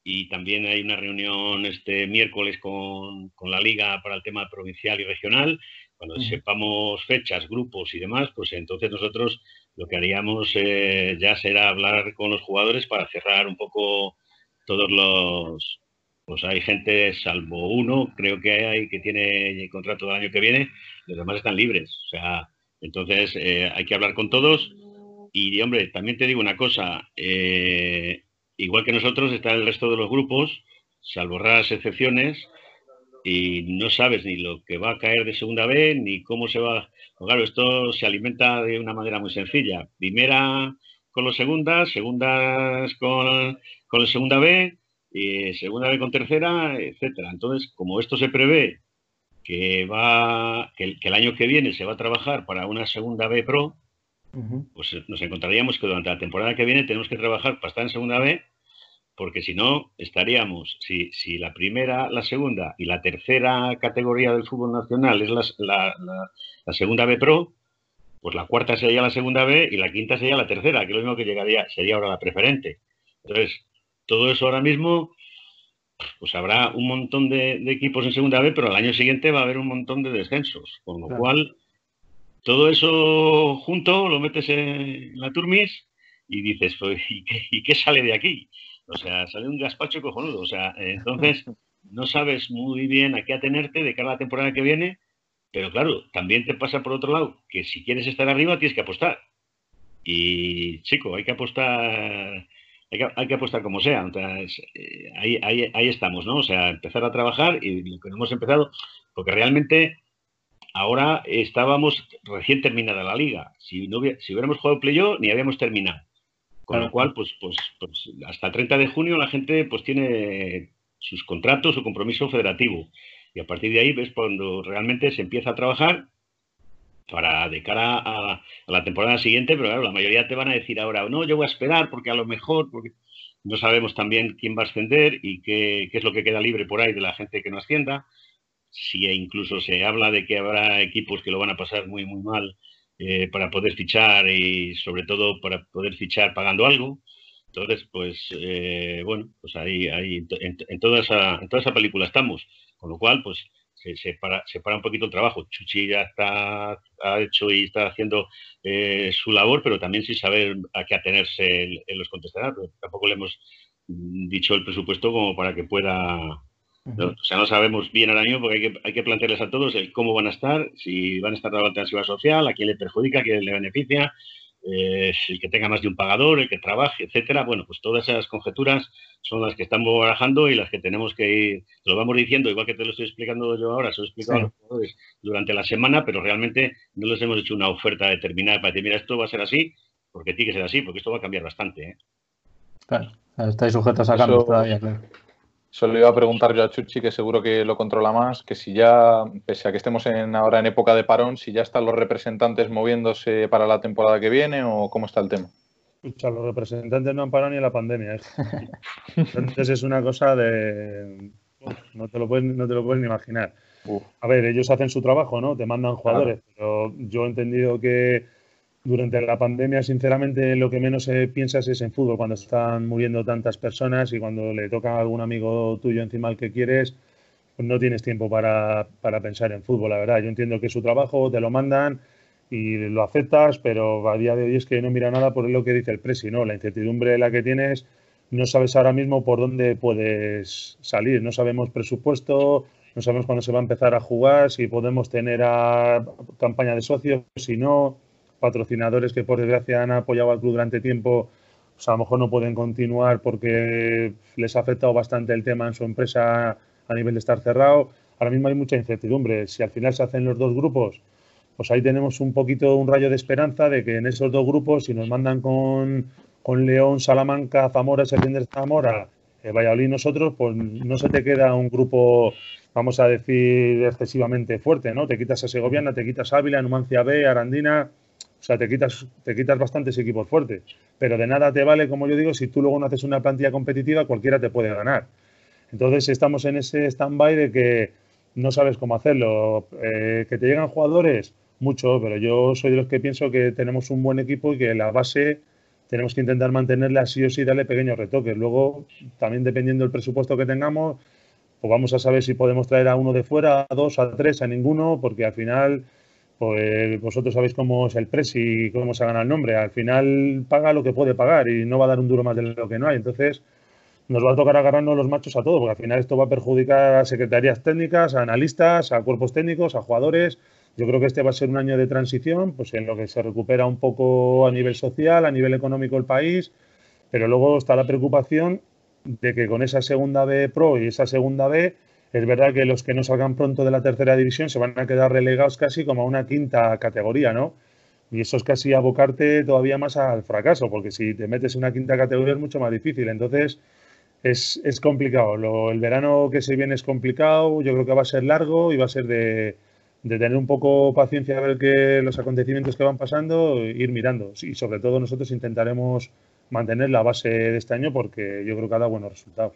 y también hay una reunión este miércoles con, la Liga para el tema provincial y regional. Cuando sepamos fechas, grupos y demás, pues entonces nosotros lo que haríamos eh, ya será hablar con los jugadores para cerrar un poco todos los, pues hay gente, salvo uno, creo que hay que tiene contrato del año que viene, los demás están libres. O sea, entonces eh, hay que hablar con todos. Y, hombre, también te digo una cosa, eh, igual que nosotros está el resto de los grupos, salvo raras excepciones, y no sabes ni lo que va a caer de segunda B, ni cómo se va. Pues claro, esto se alimenta de una manera muy sencilla. Primera con los segundas, segundas con, con la segunda B, y segunda vez con tercera, etcétera. Entonces, como esto se prevé que va que el, año que viene se va a trabajar para una segunda B Pro, pues nos encontraríamos que durante la temporada que viene tenemos que trabajar para estar en segunda B, porque si no, estaríamos, si, si la primera, la segunda y la tercera categoría del fútbol nacional es la, la, segunda B Pro, pues la cuarta sería la segunda B y la quinta sería la tercera, que es lo mismo que llegaría, sería ahora la preferente. Entonces, todo eso ahora mismo, pues habrá un montón de, equipos en segunda B, pero al año siguiente va a haber un montón de descensos. Con lo cual, todo eso junto lo metes en la turmis y dices, pues, ¿y qué, sale de aquí? O sea, sale un gaspacho cojonudo. O sea, entonces no sabes muy bien a qué atenerte de cara a la temporada que viene, Pero claro, también te pasa por otro lado que si quieres estar arriba tienes que apostar. Y chico, hay que apostar, hay que, apostar como sea. Eh, ahí, ahí, estamos, ¿no? O sea, empezar a trabajar y lo que hemos empezado, porque realmente ahora estábamos recién terminada la liga. Si, no, si hubiéramos jugado playoff, ni habíamos terminado. Con lo cual, pues, pues, pues, hasta el 30 de junio la gente pues tiene sus contratos, su compromiso federativo. Y a partir de ahí ves cuando realmente se empieza a trabajar para de cara a, la temporada siguiente, pero claro, la mayoría te van a decir ahora, no, yo voy a esperar porque a lo mejor, porque no sabemos también quién va a ascender y qué, qué es lo que queda libre por ahí de la gente que no ascienda. Si incluso se habla de que habrá equipos que lo van a pasar muy, muy mal eh, para poder fichar y sobre todo para poder fichar pagando algo. Entonces, pues eh, bueno, pues ahí, ahí en, toda esa, en toda esa película estamos. Con lo cual, pues se, para, se para un poquito el trabajo. Chuchi ya está, ha hecho y está haciendo eh, su labor, pero también sin saber a qué atenerse en, los contestadores. Tampoco le hemos mm, dicho el presupuesto como para que pueda... O sea, no sabemos bien ahora mismo porque hay que, hay que plantearles a todos el cómo van a estar, si van a estar dando alternativa social, a quién le perjudica, a quién le beneficia, eh, el que tenga más de un pagador, el que trabaje, etcétera. Bueno, pues todas esas conjeturas son las que estamos barajando y las que tenemos que ir, te lo vamos diciendo, igual que te lo estoy explicando yo ahora, se lo he explicado a los jugadores durante la semana, pero realmente no les hemos hecho una oferta determinada para decir, mira, esto va a ser así, porque tiene que ser así, porque esto va a cambiar bastante. ¿eh? Claro, estáis sujetos a cambios todavía, claro. Solo iba a preguntar yo a Chuchi, que seguro que lo controla más, que si ya, pese a que estemos en, ahora en época de parón, si ya están los representantes moviéndose para la temporada que viene o cómo está el tema. Escucha, los representantes no han parado ni en la pandemia. ¿eh? Entonces es una cosa de... No te lo puedes, no te lo puedes ni imaginar. A ver, ellos hacen su trabajo, ¿no? Te mandan jugadores, pero yo he entendido que durante la pandemia, sinceramente, lo que menos piensas es en fútbol, cuando están muriendo tantas personas y cuando le toca a algún amigo tuyo encima al que quieres, pues no tienes tiempo para, pensar en fútbol, la verdad. Yo entiendo que es su trabajo, te lo mandan y lo aceptas, pero a día de hoy es que no mira nada por lo que dice el presi, ¿no? La incertidumbre la que tienes, no sabes ahora mismo por dónde puedes salir, no sabemos presupuesto, no sabemos cuándo se va a empezar a jugar, si podemos tener a campaña de socios, si no patrocinadores que por desgracia han apoyado al club durante tiempo, pues a lo mejor no pueden continuar porque les ha afectado bastante el tema en su empresa a nivel de estar cerrado. Ahora mismo hay mucha incertidumbre. Si al final se hacen los dos grupos, pues ahí tenemos un poquito un rayo de esperanza de que en esos dos grupos, si nos mandan con, con León, Salamanca, Zamora, Serpientes Zamora, eh, Valladolid nosotros, pues no se te queda un grupo, vamos a decir, excesivamente fuerte, ¿no? Te quitas a Segoviana, te quitas Ávila, Numancia B, Arandina, sea, te quitas, te quitas bastantes equipos fuertes. Pero de nada te vale, como yo digo, si tú luego no haces una plantilla competitiva, cualquiera te puede ganar. Entonces estamos en ese stand-by de que no sabes cómo hacerlo. Eh, que te llegan jugadores, mucho, pero yo soy de los que pienso que tenemos un buen equipo y que la base tenemos que intentar mantenerla así o sí, darle pequeños retoques. Luego, también dependiendo del presupuesto que tengamos, pues vamos a saber si podemos traer a uno de fuera, a dos, a tres, a ninguno, porque al final pues vosotros sabéis cómo es el presi y cómo se gana el nombre. Al final paga lo que puede pagar y no va a dar un duro más de lo que no hay. Entonces nos va a tocar agarrarnos los machos a todo, porque al final esto va a perjudicar a secretarías técnicas, a analistas, a cuerpos técnicos, a jugadores. Yo creo que este va a ser un año de transición, pues en lo que se recupera un poco a nivel social, a nivel económico el país, pero luego está la preocupación de que con esa segunda B Pro y esa segunda B es verdad que los que no salgan pronto de la tercera división se van a quedar relegados casi como a una quinta categoría, ¿no? Y eso es casi abocarte todavía más al fracaso, porque si te metes en una quinta categoría es mucho más difícil. Entonces, es, complicado. el verano que se viene es complicado, yo creo que va a ser largo y va a ser de, tener un poco paciencia a ver que los acontecimientos que van pasando, ir mirando. Y sobre todo nosotros intentaremos mantener la base de este año porque yo creo que ha dado buenos resultados.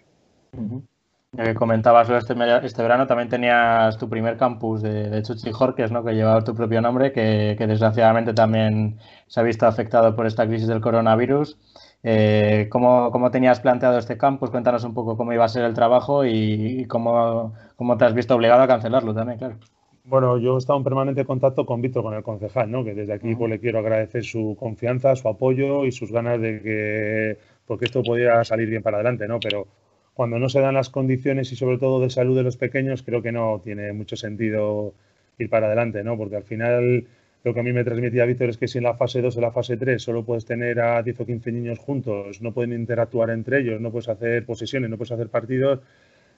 Ya que comentabas este, este verano, también tenías tu primer campus de, de Chuchi Jorques, ¿no? que llevaba tu propio nombre, que, desgraciadamente también se ha visto afectado por esta crisis del coronavirus. Eh, ¿cómo, tenías planteado este campus? Cuéntanos un poco cómo iba a ser el trabajo y, cómo, te has visto obligado a cancelarlo también, claro. Bueno, yo he estado en permanente contacto con Víctor, con el concejal, ¿no? que desde aquí pues, le quiero agradecer su confianza, su apoyo y sus ganas de que porque esto pudiera salir bien para adelante, ¿no? Pero cuando no se dan las condiciones y sobre todo de salud de los pequeños, creo que no tiene mucho sentido ir para adelante, ¿no? Porque al final lo que a mí me transmitía Víctor es que si en la fase 2 o la fase 3 solo puedes tener a 10 o 15 niños juntos, no pueden interactuar entre ellos, no puedes hacer posesiones, no puedes hacer partidos,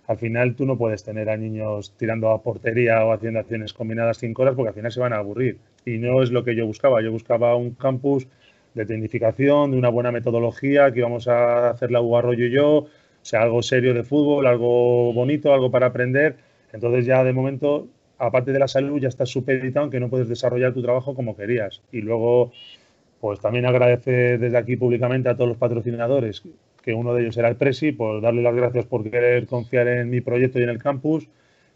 al final tú no puedes tener a niños tirando a portería o haciendo acciones combinadas 5 horas porque al final se van a aburrir. Y no es lo que yo buscaba. Yo buscaba un campus de tecnificación, de una buena metodología, que íbamos a hacer la U Arroyo y yo, o sea, algo serio de fútbol, algo bonito, algo para aprender. Entonces ya de momento aparte de la salud, ya estás supeditado que no puedes desarrollar tu trabajo como querías. Y luego, pues también agradecer desde aquí públicamente a todos los patrocinadores, que uno de ellos era el Presi, por darle las gracias por querer confiar en mi proyecto y en el campus.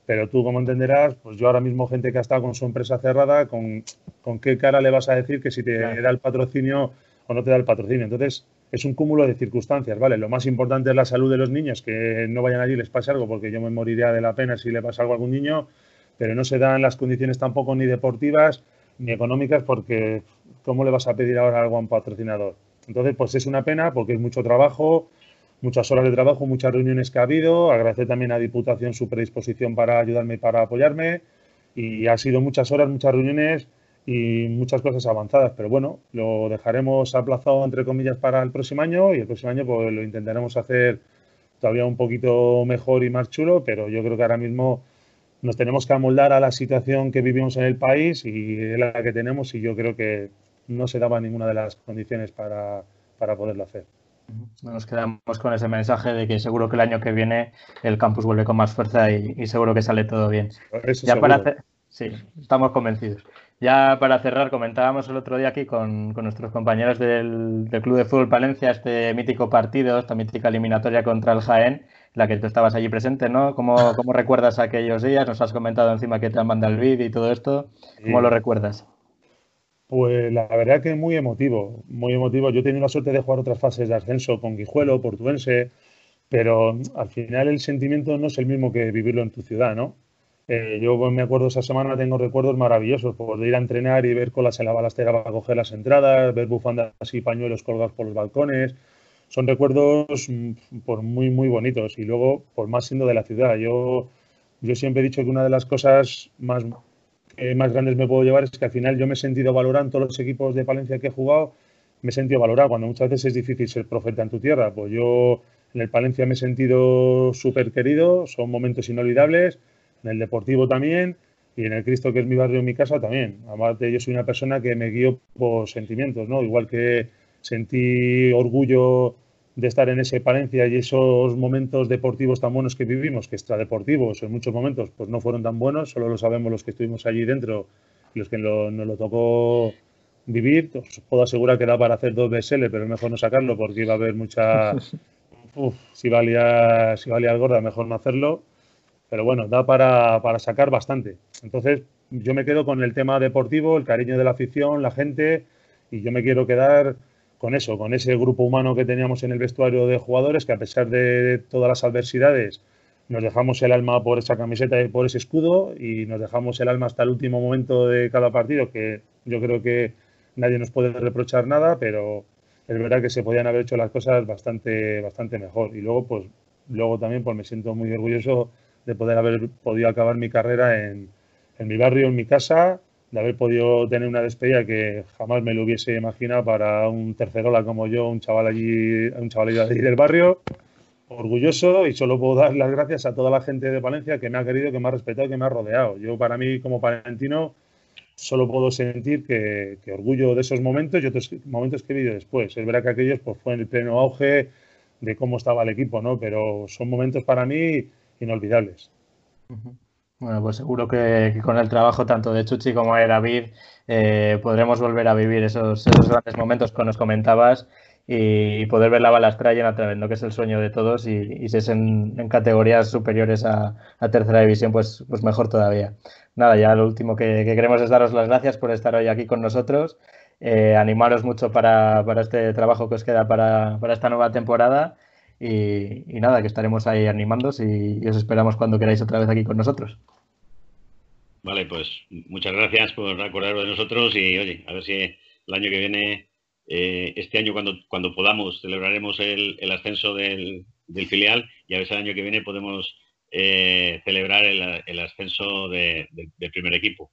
Pero tú, como entenderás, pues yo ahora mismo, gente que ha estado con su empresa cerrada, ¿con, con qué cara le vas a decir que si te da el patrocinio o no te da el patrocinio? Entonces, es un cúmulo de circunstancias, ¿vale? Lo más importante es la salud de los niños, que no vayan allí y les pase algo, porque yo me moriría de la pena si le pasa algo a algún niño pero no se dan las condiciones tampoco ni deportivas ni económicas porque ¿cómo le vas a pedir ahora algo a un patrocinador? Entonces, pues es una pena porque es mucho trabajo, muchas horas de trabajo, muchas reuniones que ha habido. Agradecer también a Diputación su predisposición para ayudarme y para apoyarme. Y ha sido muchas horas, muchas reuniones y muchas cosas avanzadas. Pero bueno, lo dejaremos aplazado, entre comillas, para el próximo año y el próximo año pues lo intentaremos hacer todavía un poquito mejor y más chulo, pero yo creo que ahora mismo nos tenemos que amoldar a la situación que vivimos en el país y la que tenemos y yo creo que no se daba ninguna de las condiciones para, poderlo hacer. Nos quedamos con ese mensaje de que seguro que el año que viene el campus vuelve con más fuerza y, seguro que sale todo bien. ya para sí, estamos convencidos. Ya para cerrar, comentábamos el otro día aquí con, nuestros compañeros del, del, Club de Fútbol Palencia este mítico partido, esta mítica eliminatoria contra el Jaén la que tú estabas allí presente, ¿no? ¿Cómo, [laughs] cómo recuerdas aquellos días? Nos has comentado encima que te han mandado el vídeo y todo esto. ¿Cómo lo recuerdas? Pues la verdad que muy emotivo, muy emotivo. Yo he tenido la suerte de jugar otras fases de ascenso con Guijuelo, Portuense, pero al final el sentimiento no es el mismo que vivirlo en tu ciudad, ¿no? Eh, yo me acuerdo esa semana, tengo recuerdos maravillosos, por ir a entrenar y ver colas en la balastera para coger las entradas, ver bufandas y pañuelos colgados por los balcones, son recuerdos mm, por muy, muy bonitos. Y luego, por más siendo de la ciudad, yo, yo siempre he dicho que una de las cosas más, más grandes me puedo llevar es que al final yo me he sentido valorado en todos los equipos de Palencia que he jugado, me he sentido valorado, cuando muchas veces es difícil ser profeta en tu tierra. Pues yo en el Palencia me he sentido súper querido, son momentos inolvidables, en el Deportivo también, y en el Cristo, que es mi barrio, mi casa, también. Aparte, yo soy una persona que me guío por sentimientos, ¿no? Igual que sentí orgullo de estar en ese Palencia y esos momentos deportivos tan buenos que vivimos, que extradeportivos en muchos momentos pues no fueron tan buenos, solo lo sabemos los que estuvimos allí dentro y los que nos lo tocó vivir. Os puedo asegurar que da para hacer dos BSL, pero es mejor no sacarlo porque iba a haber mucha... [laughs] Uf, si valía, si valía gorda, mejor no hacerlo. Pero bueno, da para, para sacar bastante. Entonces, yo me quedo con el tema deportivo, el cariño de la afición, la gente, y yo me quiero quedar con eso, con ese grupo humano que teníamos en el vestuario de jugadores, que a pesar de todas las adversidades, nos dejamos el alma por esa camiseta y por ese escudo y nos dejamos el alma hasta el último momento de cada partido, que yo creo que nadie nos puede reprochar nada, pero es verdad que se podían haber hecho las cosas bastante, bastante mejor. Y luego, pues, luego también pues, me siento muy orgulloso de poder haber podido acabar mi carrera en, mi barrio, en mi casa, de haber podido tener una despedida que jamás me lo hubiese imaginado para un tercerola como yo, un chaval allí, un chaval allí del barrio. Orgulloso y solo puedo dar las gracias a toda la gente de Valencia que me ha querido, que me ha respetado, que me ha rodeado. Yo, para mí, como palentino, solo puedo sentir que, orgullo de esos momentos y otros momentos que he vivido después. Es verdad que aquellos pues, fue en el pleno auge de cómo estaba el equipo, ¿no? Pero son momentos para mí inolvidables. Bueno, pues seguro que, con el trabajo tanto de Chuchi como de David eh, podremos volver a vivir esos, grandes momentos que nos comentabas y, poder ver la balastra llena otra vez, ¿no? que es el sueño de todos y, si es en, categorías superiores a, tercera división, pues, pues mejor todavía. Nada, ya lo último que, queremos es daros las gracias por estar hoy aquí con nosotros, eh, animaros mucho para, este trabajo que os queda para, para esta nueva temporada y, nada, que estaremos ahí animándos y, os esperamos cuando queráis otra vez aquí con nosotros. Vale, pues muchas gracias por acordaros de nosotros y oye, a ver si el año que viene, eh, este año cuando, cuando podamos, celebraremos el, ascenso del, filial y a ver si el año que viene podemos eh, celebrar el, ascenso del primer equipo.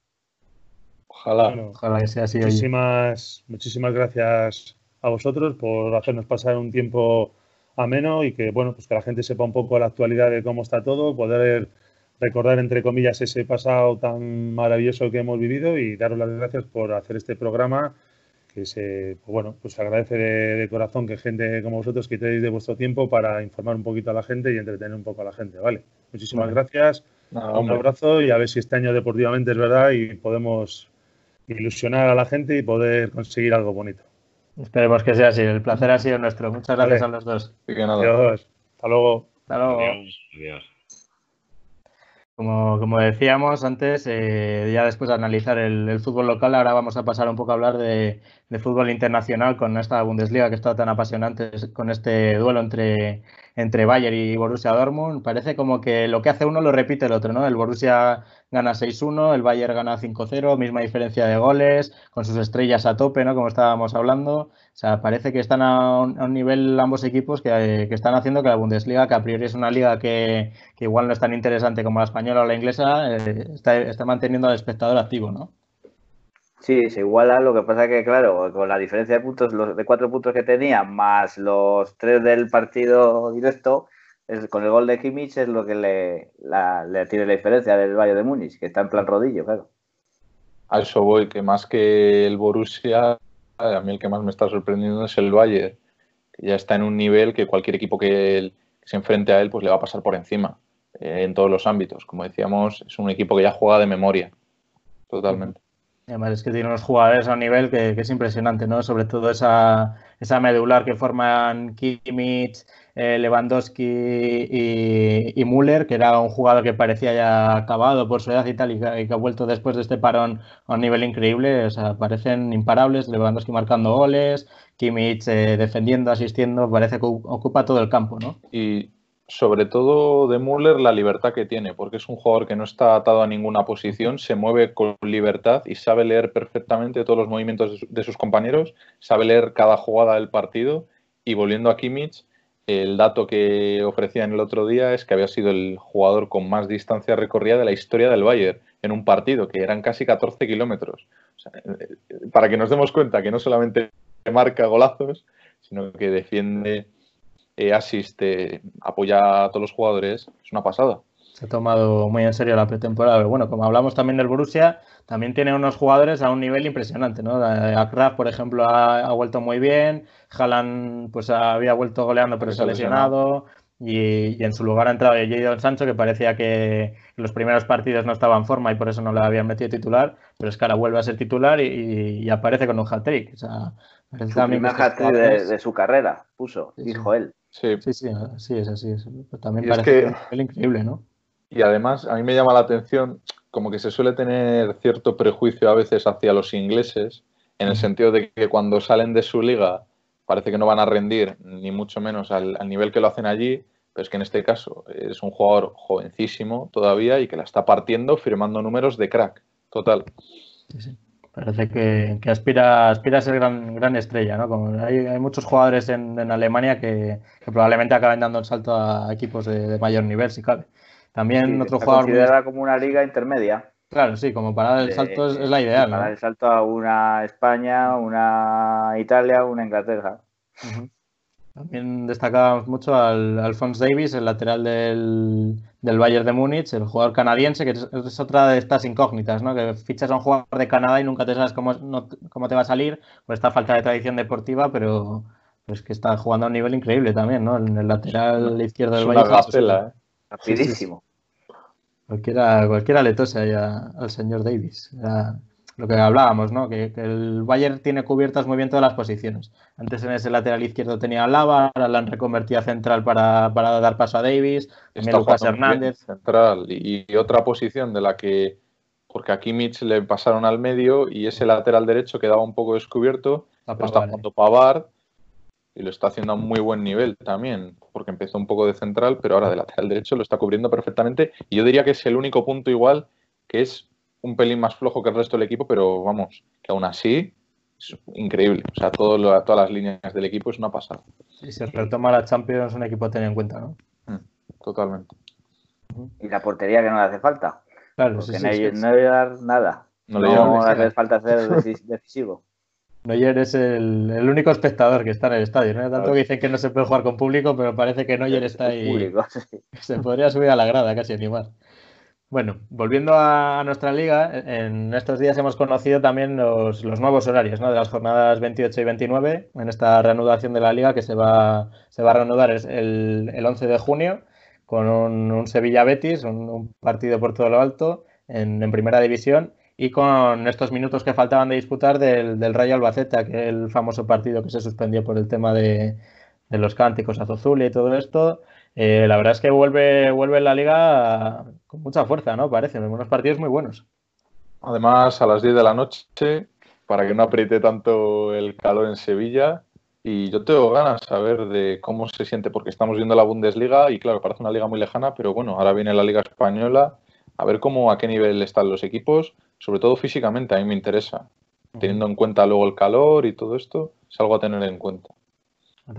Ojalá. ojalá que sea así. Muchísimas, muchísimas gracias a vosotros por hacernos pasar un tiempo ameno y que bueno pues que la gente sepa un poco la actualidad de cómo está todo, poder recordar entre comillas ese pasado tan maravilloso que hemos vivido y daros las gracias por hacer este programa que se pues bueno pues agradece de, corazón que gente como vosotros quitéis de vuestro tiempo para informar un poquito a la gente y entretener un poco a la gente vale muchísimas gracias un abrazo y a ver si este año deportivamente es verdad y podemos ilusionar a la gente y poder conseguir algo bonito esperemos que sea así. El placer ha sido nuestro. Muchas gracias a los dos. Adiós. hasta luego. Hasta luego. Adiós. Como, como, decíamos antes, eh, ya después de analizar el, fútbol local, ahora vamos a pasar un poco a hablar de, de, fútbol internacional con esta Bundesliga que está tan apasionante con este duelo entre, entre Bayern y Borussia Dortmund. Parece como que lo que hace uno lo repite el otro, ¿no? El Borussia gana 6-1, el Bayern gana 5-0, misma diferencia de goles, con sus estrellas a tope, ¿no? Como estábamos hablando. O sea, parece que están a un, nivel ambos equipos que, están haciendo que la Bundesliga, que a priori es una liga que, igual no es tan interesante como la española o la inglesa, eh, está, está manteniendo al espectador activo, ¿no? Sí, se iguala, lo que pasa que, claro, con la diferencia de puntos, los de cuatro puntos que tenía, más los tres del partido directo, con el gol de Kimmich es lo que le, tiene la diferencia del Valle de Múnich, que está en plan rodillo, claro. A eso voy, que más que el Borussia, a mí el que más me está sorprendiendo es el Bayern, que ya está en un nivel que cualquier equipo que, se enfrente a él pues le va a pasar por encima, eh, en todos los ámbitos. Como decíamos, es un equipo que ya juega de memoria, totalmente. Además es que tiene unos jugadores a un nivel que, es impresionante, ¿no? Sobre todo esa, esa medular que forman Kimmich, eh, Lewandowski y, Müller, que era un jugador que parecía ya acabado por su edad y tal, y que, ha vuelto después de este parón a un nivel increíble. O sea, parecen imparables. Lewandowski marcando goles, Kimmich eh, defendiendo, asistiendo, parece que ocupa todo el campo, ¿no? Y sobre todo de Müller la libertad que tiene, porque es un jugador que no está atado a ninguna posición, se mueve con libertad y sabe leer perfectamente todos los movimientos de, sus compañeros, sabe leer cada jugada del partido y volviendo a Kimmich, el dato que ofrecían el otro día es que había sido el jugador con más distancia recorrida de la historia del Bayern en un partido, que eran casi 14 kilómetros. Eh, para que nos demos cuenta que no solamente marca golazos, sino que defiende eh, asiste, apoya a todos los jugadores, es una pasada. Se ha tomado muy en serio la pretemporada. bueno, como hablamos también del Borussia, también tiene unos jugadores a un nivel impresionante, ¿no? Akraf, por ejemplo, ha, vuelto muy bien. Haaland, pues había vuelto goleando, pero se ha lesionado. Y, en su lugar ha entrado Jadon Sancho, que parecía que en los primeros partidos no estaba en forma y por eso no le habían metido titular, pero es que ahora vuelve a ser titular y, aparece con un hat-trick. O sea, su primer hat-trick de, su carrera, puso, dijo él. Sí, sí, sí, es así. También parece que, increíble, ¿no? Y además, a mí me llama la atención, como que se suele tener cierto prejuicio a veces hacia los ingleses, en el sentido de que cuando salen de su liga parece que no van a rendir, ni mucho menos al, nivel que lo hacen allí, pero es que en este caso es un jugador jovencísimo todavía y que la está partiendo firmando números de crack, total. Sí, sí. Parece que, aspira, aspira a ser gran, gran estrella, ¿no? Como hay, muchos jugadores en, Alemania que, probablemente acaben dando un salto a equipos de, mayor nivel, si cabe. También otro jugador. considera como una liga intermedia. Claro, sí, como para dar el salto es, la ideal. Para dar el salto a una España, una Italia, una Inglaterra. También destacábamos mucho al Alphonse Davis, el lateral del, del Bayern de Múnich, el jugador canadiense, que es, otra de estas incógnitas, ¿no? Que fichas a un jugador de Canadá y nunca te sabes cómo, cómo te va a salir por esta falta de tradición deportiva, pero pues que está jugando a un nivel increíble también, ¿no? En el lateral izquierdo del Bayern. Gacela, ¿eh? Rapidísimo. Cualquiera, cualquiera le tose ahí al señor Davis lo que hablábamos, ¿no? Que, el Bayern tiene cubiertas muy bien todas las posiciones. Antes en ese lateral izquierdo tenía a Lava, ahora la han reconvertido a central para, dar paso a Davis, también Lucas Hernández. Central y, otra posición de la que, porque a Kimmich le pasaron al medio y ese lateral derecho quedaba un poco descubierto, lo está jugando Pavard y lo está haciendo a un muy buen nivel también, porque empezó un poco de central, pero ahora de lateral derecho lo está cubriendo perfectamente y yo diría que es el único punto igual que es un pelín más flojo que el resto del equipo, pero vamos, que aún así es increíble. O sea, todo todas las líneas del equipo es una pasada. Si se retoma la Champions, es un equipo a tener en cuenta, ¿no? Mm, totalmente. Y la portería que no le hace falta. Claro, Porque sí, sí, Neuer, sí. Neuer, nada. No No, le llaman le hace falta ser decis- decisivo. Neuer es el, el único espectador que está en el estadio. ¿no? Tanto Claro. que dicen que no se puede jugar con público, pero parece que Neuer está ahí. público, [laughs] sí. Se podría subir a la grada casi ni más. Bueno, volviendo a nuestra liga, en estos días hemos conocido también los, los nuevos horarios ¿no? de las jornadas 28 y 29 en esta reanudación de la liga que se va, se va a reanudar el, el 11 de junio con un, un Sevilla-Betis, un, un partido por todo lo alto en, en primera división y con estos minutos que faltaban de disputar del, del Rayo Albacete, aquel famoso partido que se suspendió por el tema de, de los cánticos a y todo esto. Eh, la verdad es que vuelve, vuelve la liga con mucha fuerza, ¿no? Parece, unos partidos muy buenos. Además, a las 10 de la noche, para que no apriete tanto el calor en Sevilla. Y yo tengo ganas de saber de cómo se siente, porque estamos viendo la Bundesliga y claro, parece una liga muy lejana, pero bueno, ahora viene la Liga Española, a ver cómo, a qué nivel están los equipos, sobre todo físicamente, a mí me interesa. Teniendo en cuenta luego el calor y todo esto, es algo a tener en cuenta.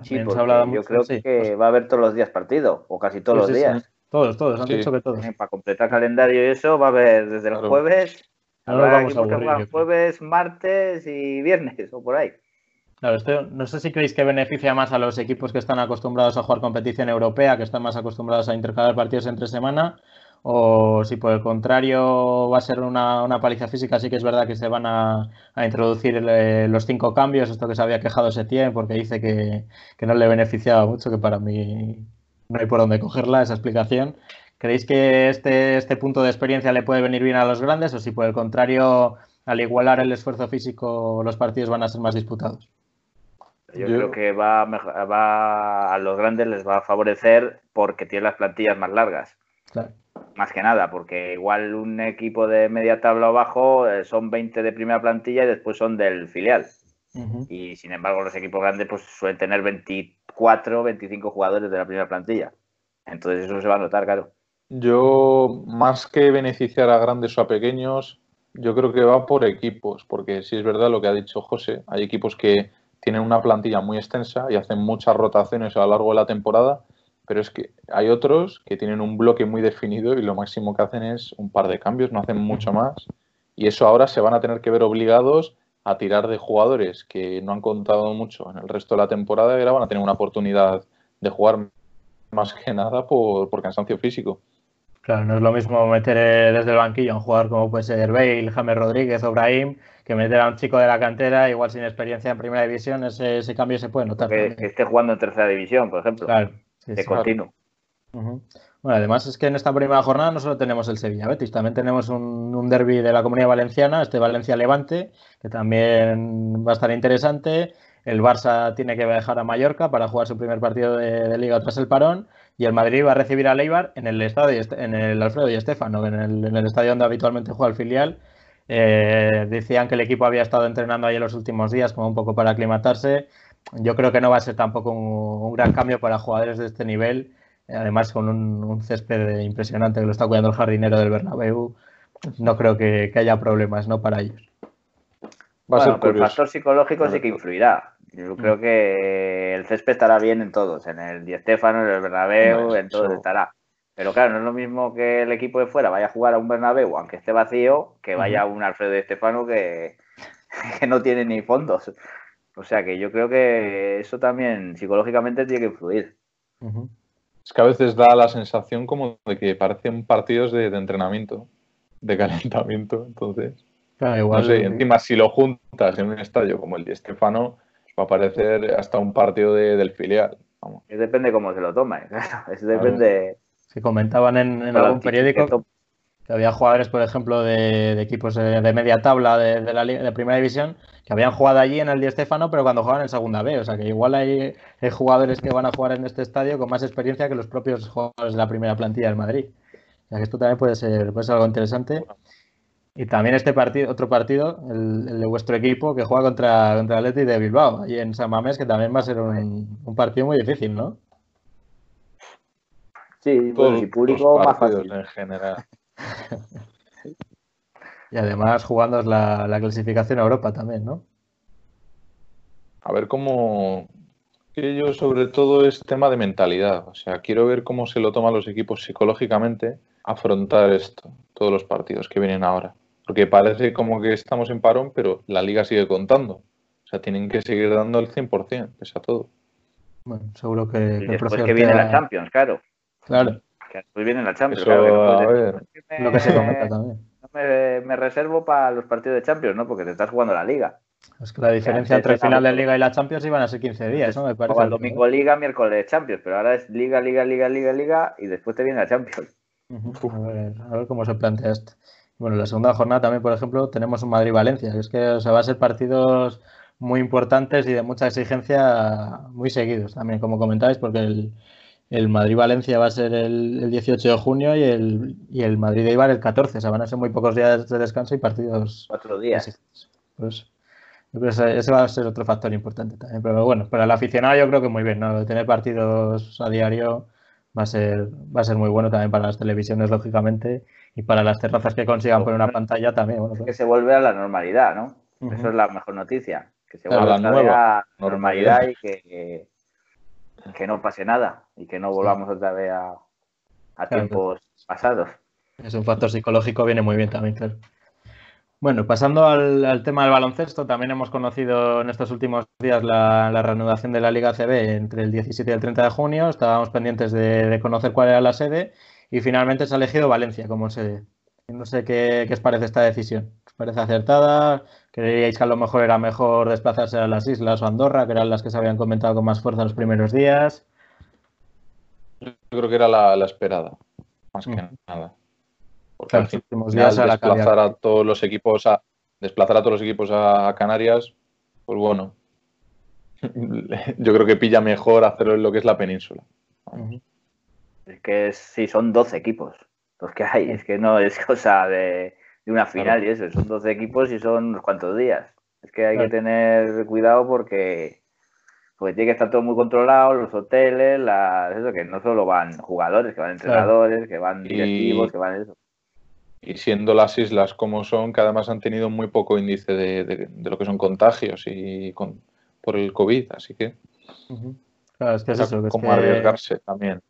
Sí, yo mucho- creo sí, que pues- va a haber todos los días partido, o casi todos los sí, días. sí. Todos, todos, han Sí. dicho que todos. Para completar calendario y eso va a haber desde el Claro. jueves. Vamos a aburrir, jueves, martes y viernes, o por ahí. Claro, esto no sé si creéis que beneficia más a los equipos que están acostumbrados a jugar competición europea, que están más acostumbrados a intercalar partidos entre semana, o si por el contrario va a ser una, una paliza física, sí que es verdad que se van a, a introducir eh, los cinco cambios, esto que se había quejado Setién, porque dice que, que no le beneficiaba mucho, que para mí no hay por dónde cogerla esa explicación. ¿Creéis que este, este punto de experiencia le puede venir bien a los grandes o si por el contrario, al igualar el esfuerzo físico, los partidos van a ser más disputados? Yo, Yo- creo que va va a los grandes les va a favorecer porque tienen las plantillas más largas. Claro. Más que nada, porque igual un equipo de media tabla o bajo eh, son 20 de primera plantilla y después son del filial. Y sin embargo, los equipos grandes pues suelen tener 24, 25 jugadores de la primera plantilla. Entonces eso se va a notar, claro. Yo, más que beneficiar a grandes o a pequeños, yo creo que va por equipos, porque si es verdad lo que ha dicho José, hay equipos que tienen una plantilla muy extensa y hacen muchas rotaciones a lo largo de la temporada, pero es que hay otros que tienen un bloque muy definido y lo máximo que hacen es un par de cambios, no hacen mucho más, y eso ahora se van a tener que ver obligados a tirar de jugadores que no han contado mucho en el resto de la temporada y ahora van a tener una oportunidad de jugar más que nada por, por cansancio físico. Claro, no es lo mismo meter eh, desde el banquillo a un jugador como puede ser Bale, James Rodríguez o Brahim, que meter a un chico de la cantera, igual sin experiencia en primera división, ese, ese cambio se puede notar. Que, que esté jugando en tercera división, por ejemplo, Claro, sí, de sí. continuo. Bueno, además es que en esta primera jornada no solo tenemos el Sevilla Betis, también tenemos un, un derby de la Comunidad Valenciana, este Valencia Levante, que también va a estar interesante. El Barça tiene que viajar a Mallorca para jugar su primer partido de, de liga tras el parón. Y el Madrid va a recibir a Leibar en el estadio, en el Alfredo y Estefano, en el, en el estadio donde habitualmente juega el filial. Eh, decían que el equipo había estado entrenando ahí en los últimos días, como un poco para aclimatarse. Yo creo que no va a ser tampoco un, un gran cambio para jugadores de este nivel además con un, un, césped impresionante que lo está cuidando el jardinero del Bernabéu, no creo que, que haya problemas ¿no? para ellos. Va a bueno, ser pero el curioso. factor psicológico sí que influirá. Yo creo que el césped estará bien en todos, en el Di Stéfano, en el Bernabéu, en todos eso- estará. Pero claro, no es lo mismo que el equipo de fuera vaya a jugar a un Bernabéu, aunque esté vacío, que vaya a un Alfredo Di Stéfano que, [laughs] que no tiene ni fondos. O sea que yo creo que eso también psicológicamente tiene que influir. Es que a veces da la sensación como de que parecen partidos de, de entrenamiento, de [laughs] calentamiento. Entonces, no igual, sé, encima si lo juntas en un estadio como el de Estefano, va a parecer hasta un partido de- del filial. Vamos. Depende cómo se lo tome. [laughs] Claro, eso depende. se comentaban en, algún periódico. Que había jugadores, por ejemplo, de, de equipos de, de media tabla de, de la de primera división que habían jugado allí en el Di Stéfano, pero cuando jugaban en segunda B. O sea que igual hay, hay jugadores que van a jugar en este estadio con más experiencia que los propios jugadores de la primera plantilla del Madrid. O sea que esto también puede ser, puede ser algo interesante. Y también este partido, otro partido, el, el de vuestro equipo, que juega contra, contra el Athletic de Bilbao, allí en San Mamés, que también va a ser un, un partido muy difícil, ¿no? Sí, bueno, Todos si público más fácil. en general. [laughs] Y además jugando la, la clasificación a Europa también, ¿no? A ver cómo, Que yo sobre todo es tema de mentalidad. O sea, quiero ver cómo se lo toman los equipos psicológicamente afrontar esto, todos los partidos que vienen ahora. Porque parece como que estamos en parón, pero la liga sigue contando. O sea, tienen que seguir dando el 100%, pese a todo. Bueno, seguro que... Y después que viene la Champions, claro. Claro. Que después viene la Champions. Eso, claro, que no a puedes- ver, me- Lo que se comenta también. me, me reservo para los partidos de Champions, ¿no? Porque te estás jugando la liga. Es que la diferencia entre el final de Liga y la Champions iban a ser 15 días, ¿no? Me parece. Luego el domingo Liga, miércoles Champions, pero ahora es Liga, Liga, Liga, Liga, Liga y después te viene la Champions. A ver, a ver cómo se plantea esto. Bueno, la segunda jornada también, por ejemplo, tenemos un Madrid-Valencia. Es que o sea, va a ser partidos muy importantes y de mucha exigencia muy seguidos también, como comentáis, porque el, el Madrid-Valencia va a ser el, el 18 de junio y el, y el Madrid-Eibar el 14. O sea, van a ser muy pocos días de descanso y partidos Cuatro días. Pues, yo creo que ese, va a ser otro factor importante también. Pero bueno, para el aficionado yo creo que muy bien, ¿no? Tener partidos a diario va a ser, va a ser muy bueno también para las televisiones, lógicamente, y para las terrazas que consigan poner una pantalla también. Bueno, Que pues, se vuelve a la normalidad, ¿no? Eso es la mejor noticia. Que se A la nueva a la normalidad y que, que no pase nada y que no volvamos otra vez a, a Claro. tiempos pasados. Es un factor psicológico, viene muy bien también, claro. Bueno, pasando al, al tema del baloncesto, también hemos conocido en estos últimos días la, la reanudación de la Liga CB entre el 17 y el 30 de junio. Estábamos pendientes de, de conocer cuál era la sede y finalmente se ha elegido Valencia como sede. No sé qué, qué os parece esta decisión. ¿Os parece acertada? ¿Creíais que a lo mejor era mejor desplazarse a las islas o Andorra, que eran las que se habían comentado con más fuerza los primeros días? yo creo que era la, la esperada, más que Mm. nada. Porque Claro, al los final últimos días a desplazar a todos los equipos a desplazar a todos los equipos a Canarias, pues bueno, [laughs] yo creo que pilla mejor hacerlo en lo que es la península. Es que sí, son 12 equipos los que hay. Es que no es cosa de, de una final y eso. Son 12 equipos y son unos cuantos días. Es que hay Claro. que tener cuidado porque, porque tiene que estar todo muy controlado, los hoteles, las, eso, que no solo van jugadores, que van entrenadores, que van Y- directivos, que van eso. Y siendo las islas como son, que además han tenido muy poco índice de, de- de lo que son contagios y con, por el COVID, así que. Claro, es que es eso. que es como que- arriesgarse también.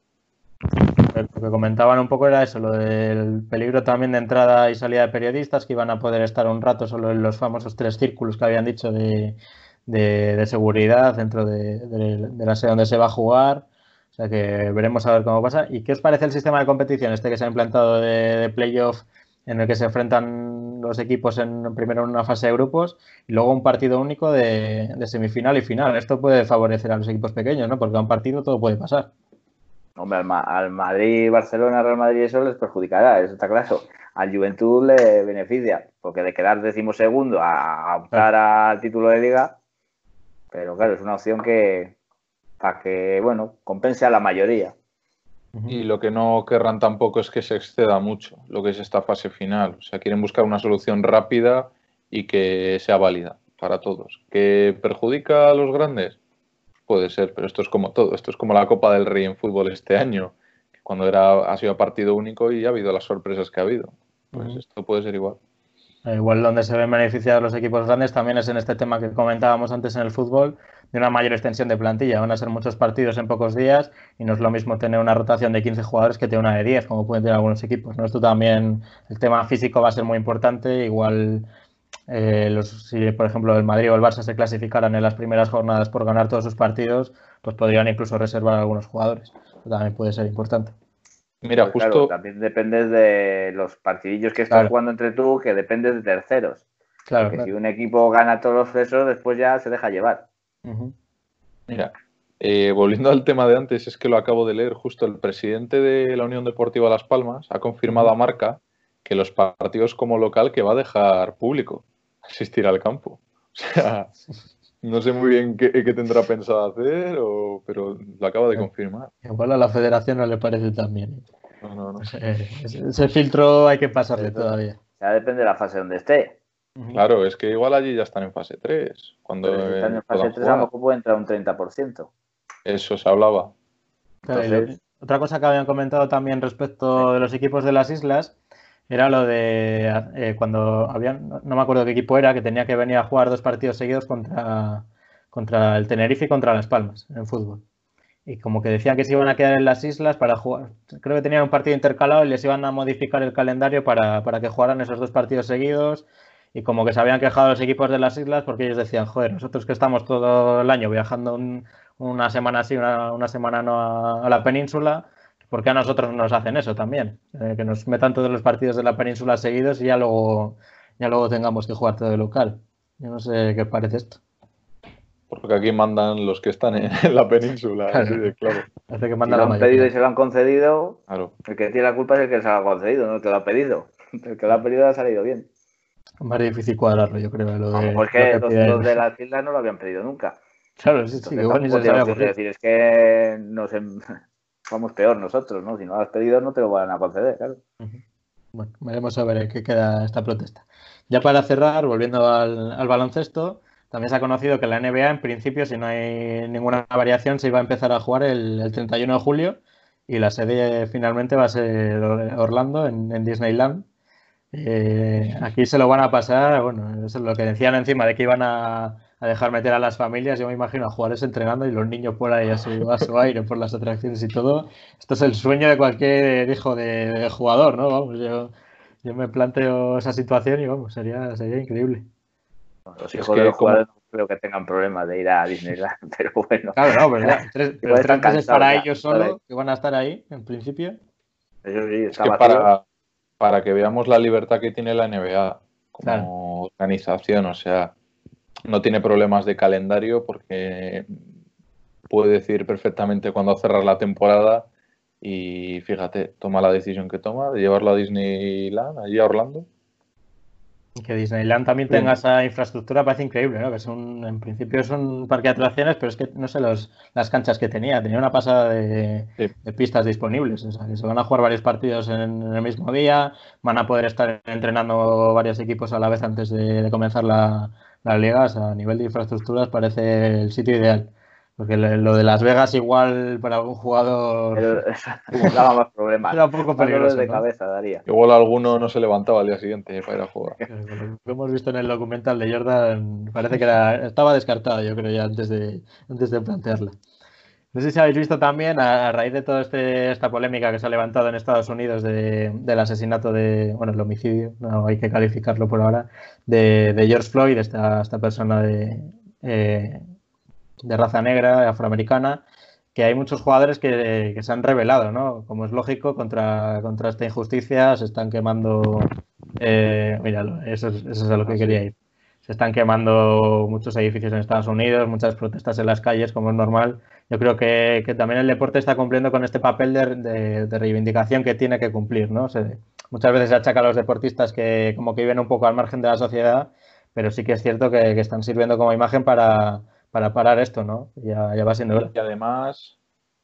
Lo que comentaban un poco era eso, lo del peligro también de entrada y salida de periodistas que iban a poder estar un rato solo en los famosos tres círculos que habían dicho de, de- seguridad dentro de, de- la sede donde se va a jugar. O sea que veremos a ver cómo pasa. ¿Y qué os parece el sistema de competición este que se ha implantado de playoff en el que se enfrentan los equipos en, primero en una fase de grupos y luego un partido único de, de semifinal y final? Esto puede favorecer a los equipos pequeños, ¿no? Porque a un partido todo puede pasar. Hombre, al, Ma- al Madrid, Barcelona, Real Madrid, eso les perjudicará, eso está claro. Al Juventud le beneficia, porque de quedar decimosegundo a, a optar al título de liga, pero claro, es una opción que, para que, bueno, compense a la mayoría. Y lo que no querrán tampoco es que se exceda mucho lo que es esta fase final. O sea, quieren buscar una solución rápida y que sea válida para todos. ¿Que perjudica a los grandes? Puede ser, pero esto es como todo. Esto es como la Copa del Rey en fútbol este año, cuando era, ha sido partido único y ha habido las sorpresas que ha habido. Pues esto puede ser igual. Eh, Igual donde se ven beneficiados los equipos grandes también es en este tema que comentábamos antes en el fútbol, de una mayor extensión de plantilla. Van a ser muchos partidos en pocos días y no es lo mismo tener una rotación de 15 jugadores que tener una de 10, como pueden tener algunos equipos. ¿no? Esto también, el tema físico va a ser muy importante. Igual, eh, los, si por ejemplo el Madrid o el Barça se clasificaran en las primeras jornadas por ganar todos sus partidos, pues podrían incluso reservar a algunos jugadores. Esto también puede ser importante. Mira, Pues claro, justo también dependes de los partidillos que estás Claro. jugando entre tú, que dependes de terceros. Claro, Que claro. si un equipo gana todos los pesos, después ya se deja llevar. Mira, eh, volviendo al tema de antes, es que lo acabo de leer, justo el presidente de la Unión Deportiva Las Palmas ha confirmado a Marca que los partidos como local que va a dejar público asistir al campo. [laughs] O sea, no sé muy bien qué, qué tendrá pensado hacer, o- pero lo acaba de confirmar. Igual a la federación no le parece tan bien. No, no, no. Ese, ese filtro hay que pasarle todavía. Ya depende de la fase donde esté. Claro, es que igual allí ya están en fase 3. Cuando Pero si están en fase puedan 3 a lo mejor puede entrar un 30%. Eso se hablaba. Entonces- otra cosa que habían comentado también respecto de los equipos de las islas era lo de eh, cuando habían, no me acuerdo qué equipo era, que tenía que venir a jugar dos partidos seguidos contra, contra el Tenerife y contra Las Palmas en fútbol. Y como que decían que se iban a quedar en las islas para jugar. Creo que tenían un partido intercalado y les iban a modificar el calendario para, para que jugaran esos dos partidos seguidos. Y como que se habían quejado los equipos de las islas porque ellos decían, joder, nosotros que estamos todo el año viajando una semana así, una, semana no a, la península, ¿por qué a nosotros nos hacen eso también? Eh, que nos metan todos los partidos de la península seguidos y ya luego, ya luego tengamos que jugar todo de local. Yo no sé qué parece esto. Porque aquí mandan los que están en, la península, [laughs] así de claro. Hace que mandan si lo han pedido y se lo han concedido, el que tiene la culpa es el que se lo ha concedido, no el que lo ha pedido. El que lo ha pedido ha salido bien. Más difícil cuadrarlo, yo creo. Lo de, pues que los, de las islas no lo habían pedido nunca. Claro, sí, sí, igual ni se decir, es que nos vamos peor nosotros, ¿no? Si no lo has pedido no te lo van a conceder, claro. Bueno, veremos a ver qué queda esta protesta. Ya para cerrar, volviendo al, baloncesto, también se ha conocido que la NBA, en principio, si no hay ninguna variación, se iba a empezar a jugar el, 31 de julio y la sede finalmente va a ser Orlando, en Disneyland. Eh, aquí se lo van a pasar, bueno, eso es lo que decían encima de que iban a, dejar meter a las familias, yo me imagino a jugadores entrenando y los niños por ahí a su, a su aire por las atracciones y todo. Esto es el sueño de cualquier hijo de, jugador, ¿no? Vamos, yo, yo, me planteo esa situación y vamos, sería, sería increíble. Los hijos de los jugadores no creo que tengan problemas de ir a Disneyland, [laughs] pero bueno. Claro, no, pero, tres, pero tres meses para ellos solo, que van a estar ahí, en principio. Eso sí, es que para, para que veamos la libertad que tiene la NBA como organización. O sea, no tiene problemas de calendario porque puede decir perfectamente cuándo cerrar la temporada y fíjate, toma la decisión que toma de llevarlo a Disneyland, allí a Orlando que Disneyland también tenga esa infraestructura parece increíble, ¿no? Que es un, en principio es un parque de atracciones, pero es que no sé los, las canchas que tenía. Tenía una pasada de, pistas disponibles. O sea, que se van a jugar varios partidos en, el mismo día, van a poder estar entrenando varios equipos a la vez antes de, comenzar la, la liga. a nivel de infraestructuras parece el sitio ideal. Porque lo de Las Vegas igual para algún jugador [laughs] daba más problemas. Era un poco peligroso. de cabeza daría. Igual alguno no se levantaba al día siguiente para ir a jugar. Lo hemos visto en el documental de Jordan, parece que era, estaba descartado, yo creo, ya antes de, antes de plantearla. No sé si habéis visto también, a, raíz de toda este, esta polémica que se ha levantado en Estados Unidos de, del asesinato de, bueno, el homicidio, no hay que calificarlo por ahora, de, de George Floyd, esta, esta persona de, eh, de raza negra, afroamericana, que hay muchos jugadores que, se han revelado, ¿no? Como es lógico, contra, contra esta injusticia se están quemando. Eh, mira, eso, eso es a lo que quería ir. Se están quemando muchos edificios en Estados Unidos, muchas protestas en las calles, como es normal. Yo creo que, también el deporte está cumpliendo con este papel de, reivindicación que tiene que cumplir, ¿no? muchas veces se achaca a los deportistas que como que viven un poco al margen de la sociedad, pero sí que es cierto que están sirviendo como imagen para, para parar esto, ¿no? Ya, ya va siendo hora. Y además,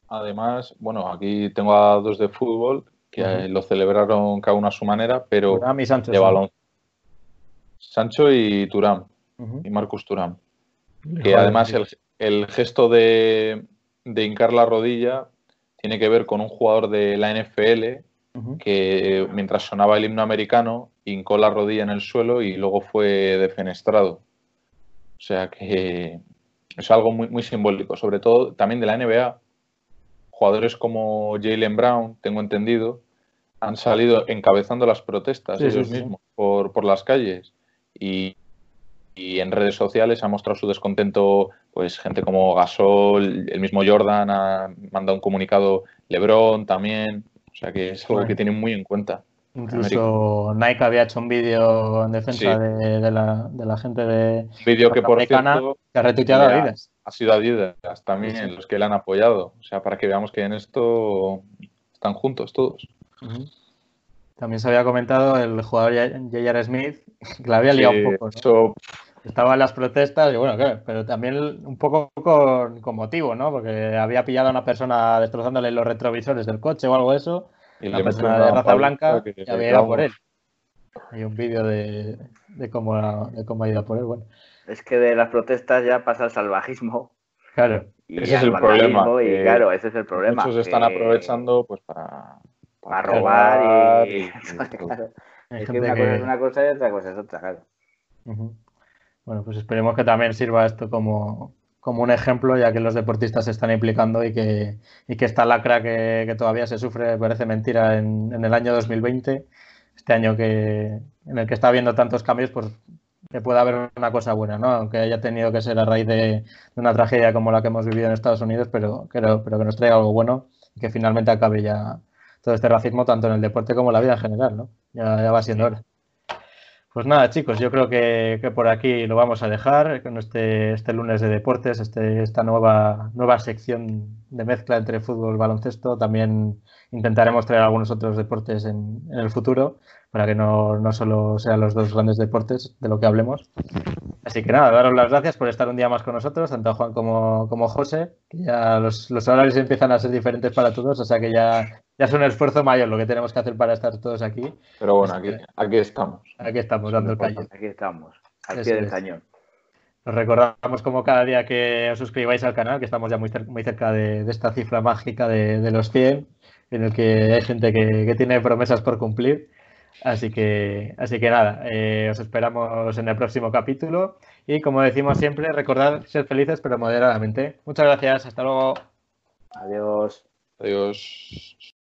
además, bueno, aquí tengo a dos de fútbol que lo celebraron cada uno a su manera, pero y Sancho, de balón. Sancho y Turán, y Marcus Turán. Que además el, gesto de, de, hincar la rodilla tiene que ver con un jugador de la NFL que mientras sonaba el himno americano hincó la rodilla en el suelo y luego fue defenestrado. O sea que es algo muy, muy simbólico, sobre todo también de la NBA. Jugadores como Jalen Brown, tengo entendido, han salido encabezando las protestas ellos mismos por, por, las calles y, y, en redes sociales ha mostrado su descontento, pues gente como Gasol, el mismo Jordan ha mandado un comunicado, LeBron también, o sea que es algo que tienen muy en cuenta. Incluso Nike había hecho un vídeo en defensa de, la, de, la, gente de. Vídeo que por cierto. Que ha retuiteado Adidas. Ha sido Adidas también los que le han apoyado. O sea, para que veamos que en esto están juntos todos. También se había comentado el jugador J.R. Smith, que la había liado un poco. Estaba en las protestas y bueno, pero también un poco con, con, motivo, ¿no? Porque había pillado a una persona destrozándole los retrovisores del coche o algo de eso y la persona de raza blanca que, había ido por él. Hay un vídeo de, de, cómo, de cómo ha ido por él. Bueno. Es que de las protestas ya pasa el salvajismo. Claro. Y ese es el problema. Y claro, ese es el problema. Muchos están aprovechando pues para, para, robar y. [laughs] [laughs] Es que una cosa es una cosa y otra cosa es otra, claro. Bueno, pues esperemos que también sirva esto como, como un ejemplo, ya que los deportistas se están implicando y que, y que esta lacra que, que todavía se sufre parece mentira en, en, el año 2020, este año que, en el que está habiendo tantos cambios, pues que pueda haber una cosa buena, ¿no? Aunque haya tenido que ser a raíz de, de una tragedia como la que hemos vivido en Estados Unidos, pero, pero, pero que nos traiga algo bueno y que finalmente acabe ya todo este racismo tanto en el deporte como en la vida en general, ¿no? Ya, ya va siendo hora. Pues nada, chicos, yo creo que, que, por aquí lo vamos a dejar con este, este lunes de deportes, este, esta nueva, nueva sección de mezcla entre fútbol y baloncesto. También intentaremos traer algunos otros deportes en, en el futuro para que no, no, solo sean los dos grandes deportes de lo que hablemos. Así que nada, daros las gracias por estar un día más con nosotros, tanto Juan como, como José, que ya los, los horarios empiezan a ser diferentes para todos, o sea que ya, ya es un esfuerzo mayor lo que tenemos que hacer para estar todos aquí. Pero bueno, aquí, aquí estamos. Aquí estamos, dando el cañón. Aquí estamos, al pie del cañón. Os recordamos como cada día que os suscribáis al canal, que estamos ya muy, cer muy cerca de, de, esta cifra mágica de, de, los 100, en el que hay gente que, que tiene promesas por cumplir. Así que, así que nada, eh, os esperamos en el próximo capítulo y como decimos siempre, recordad ser felices pero moderadamente. Muchas gracias, hasta luego. Adiós. Adiós.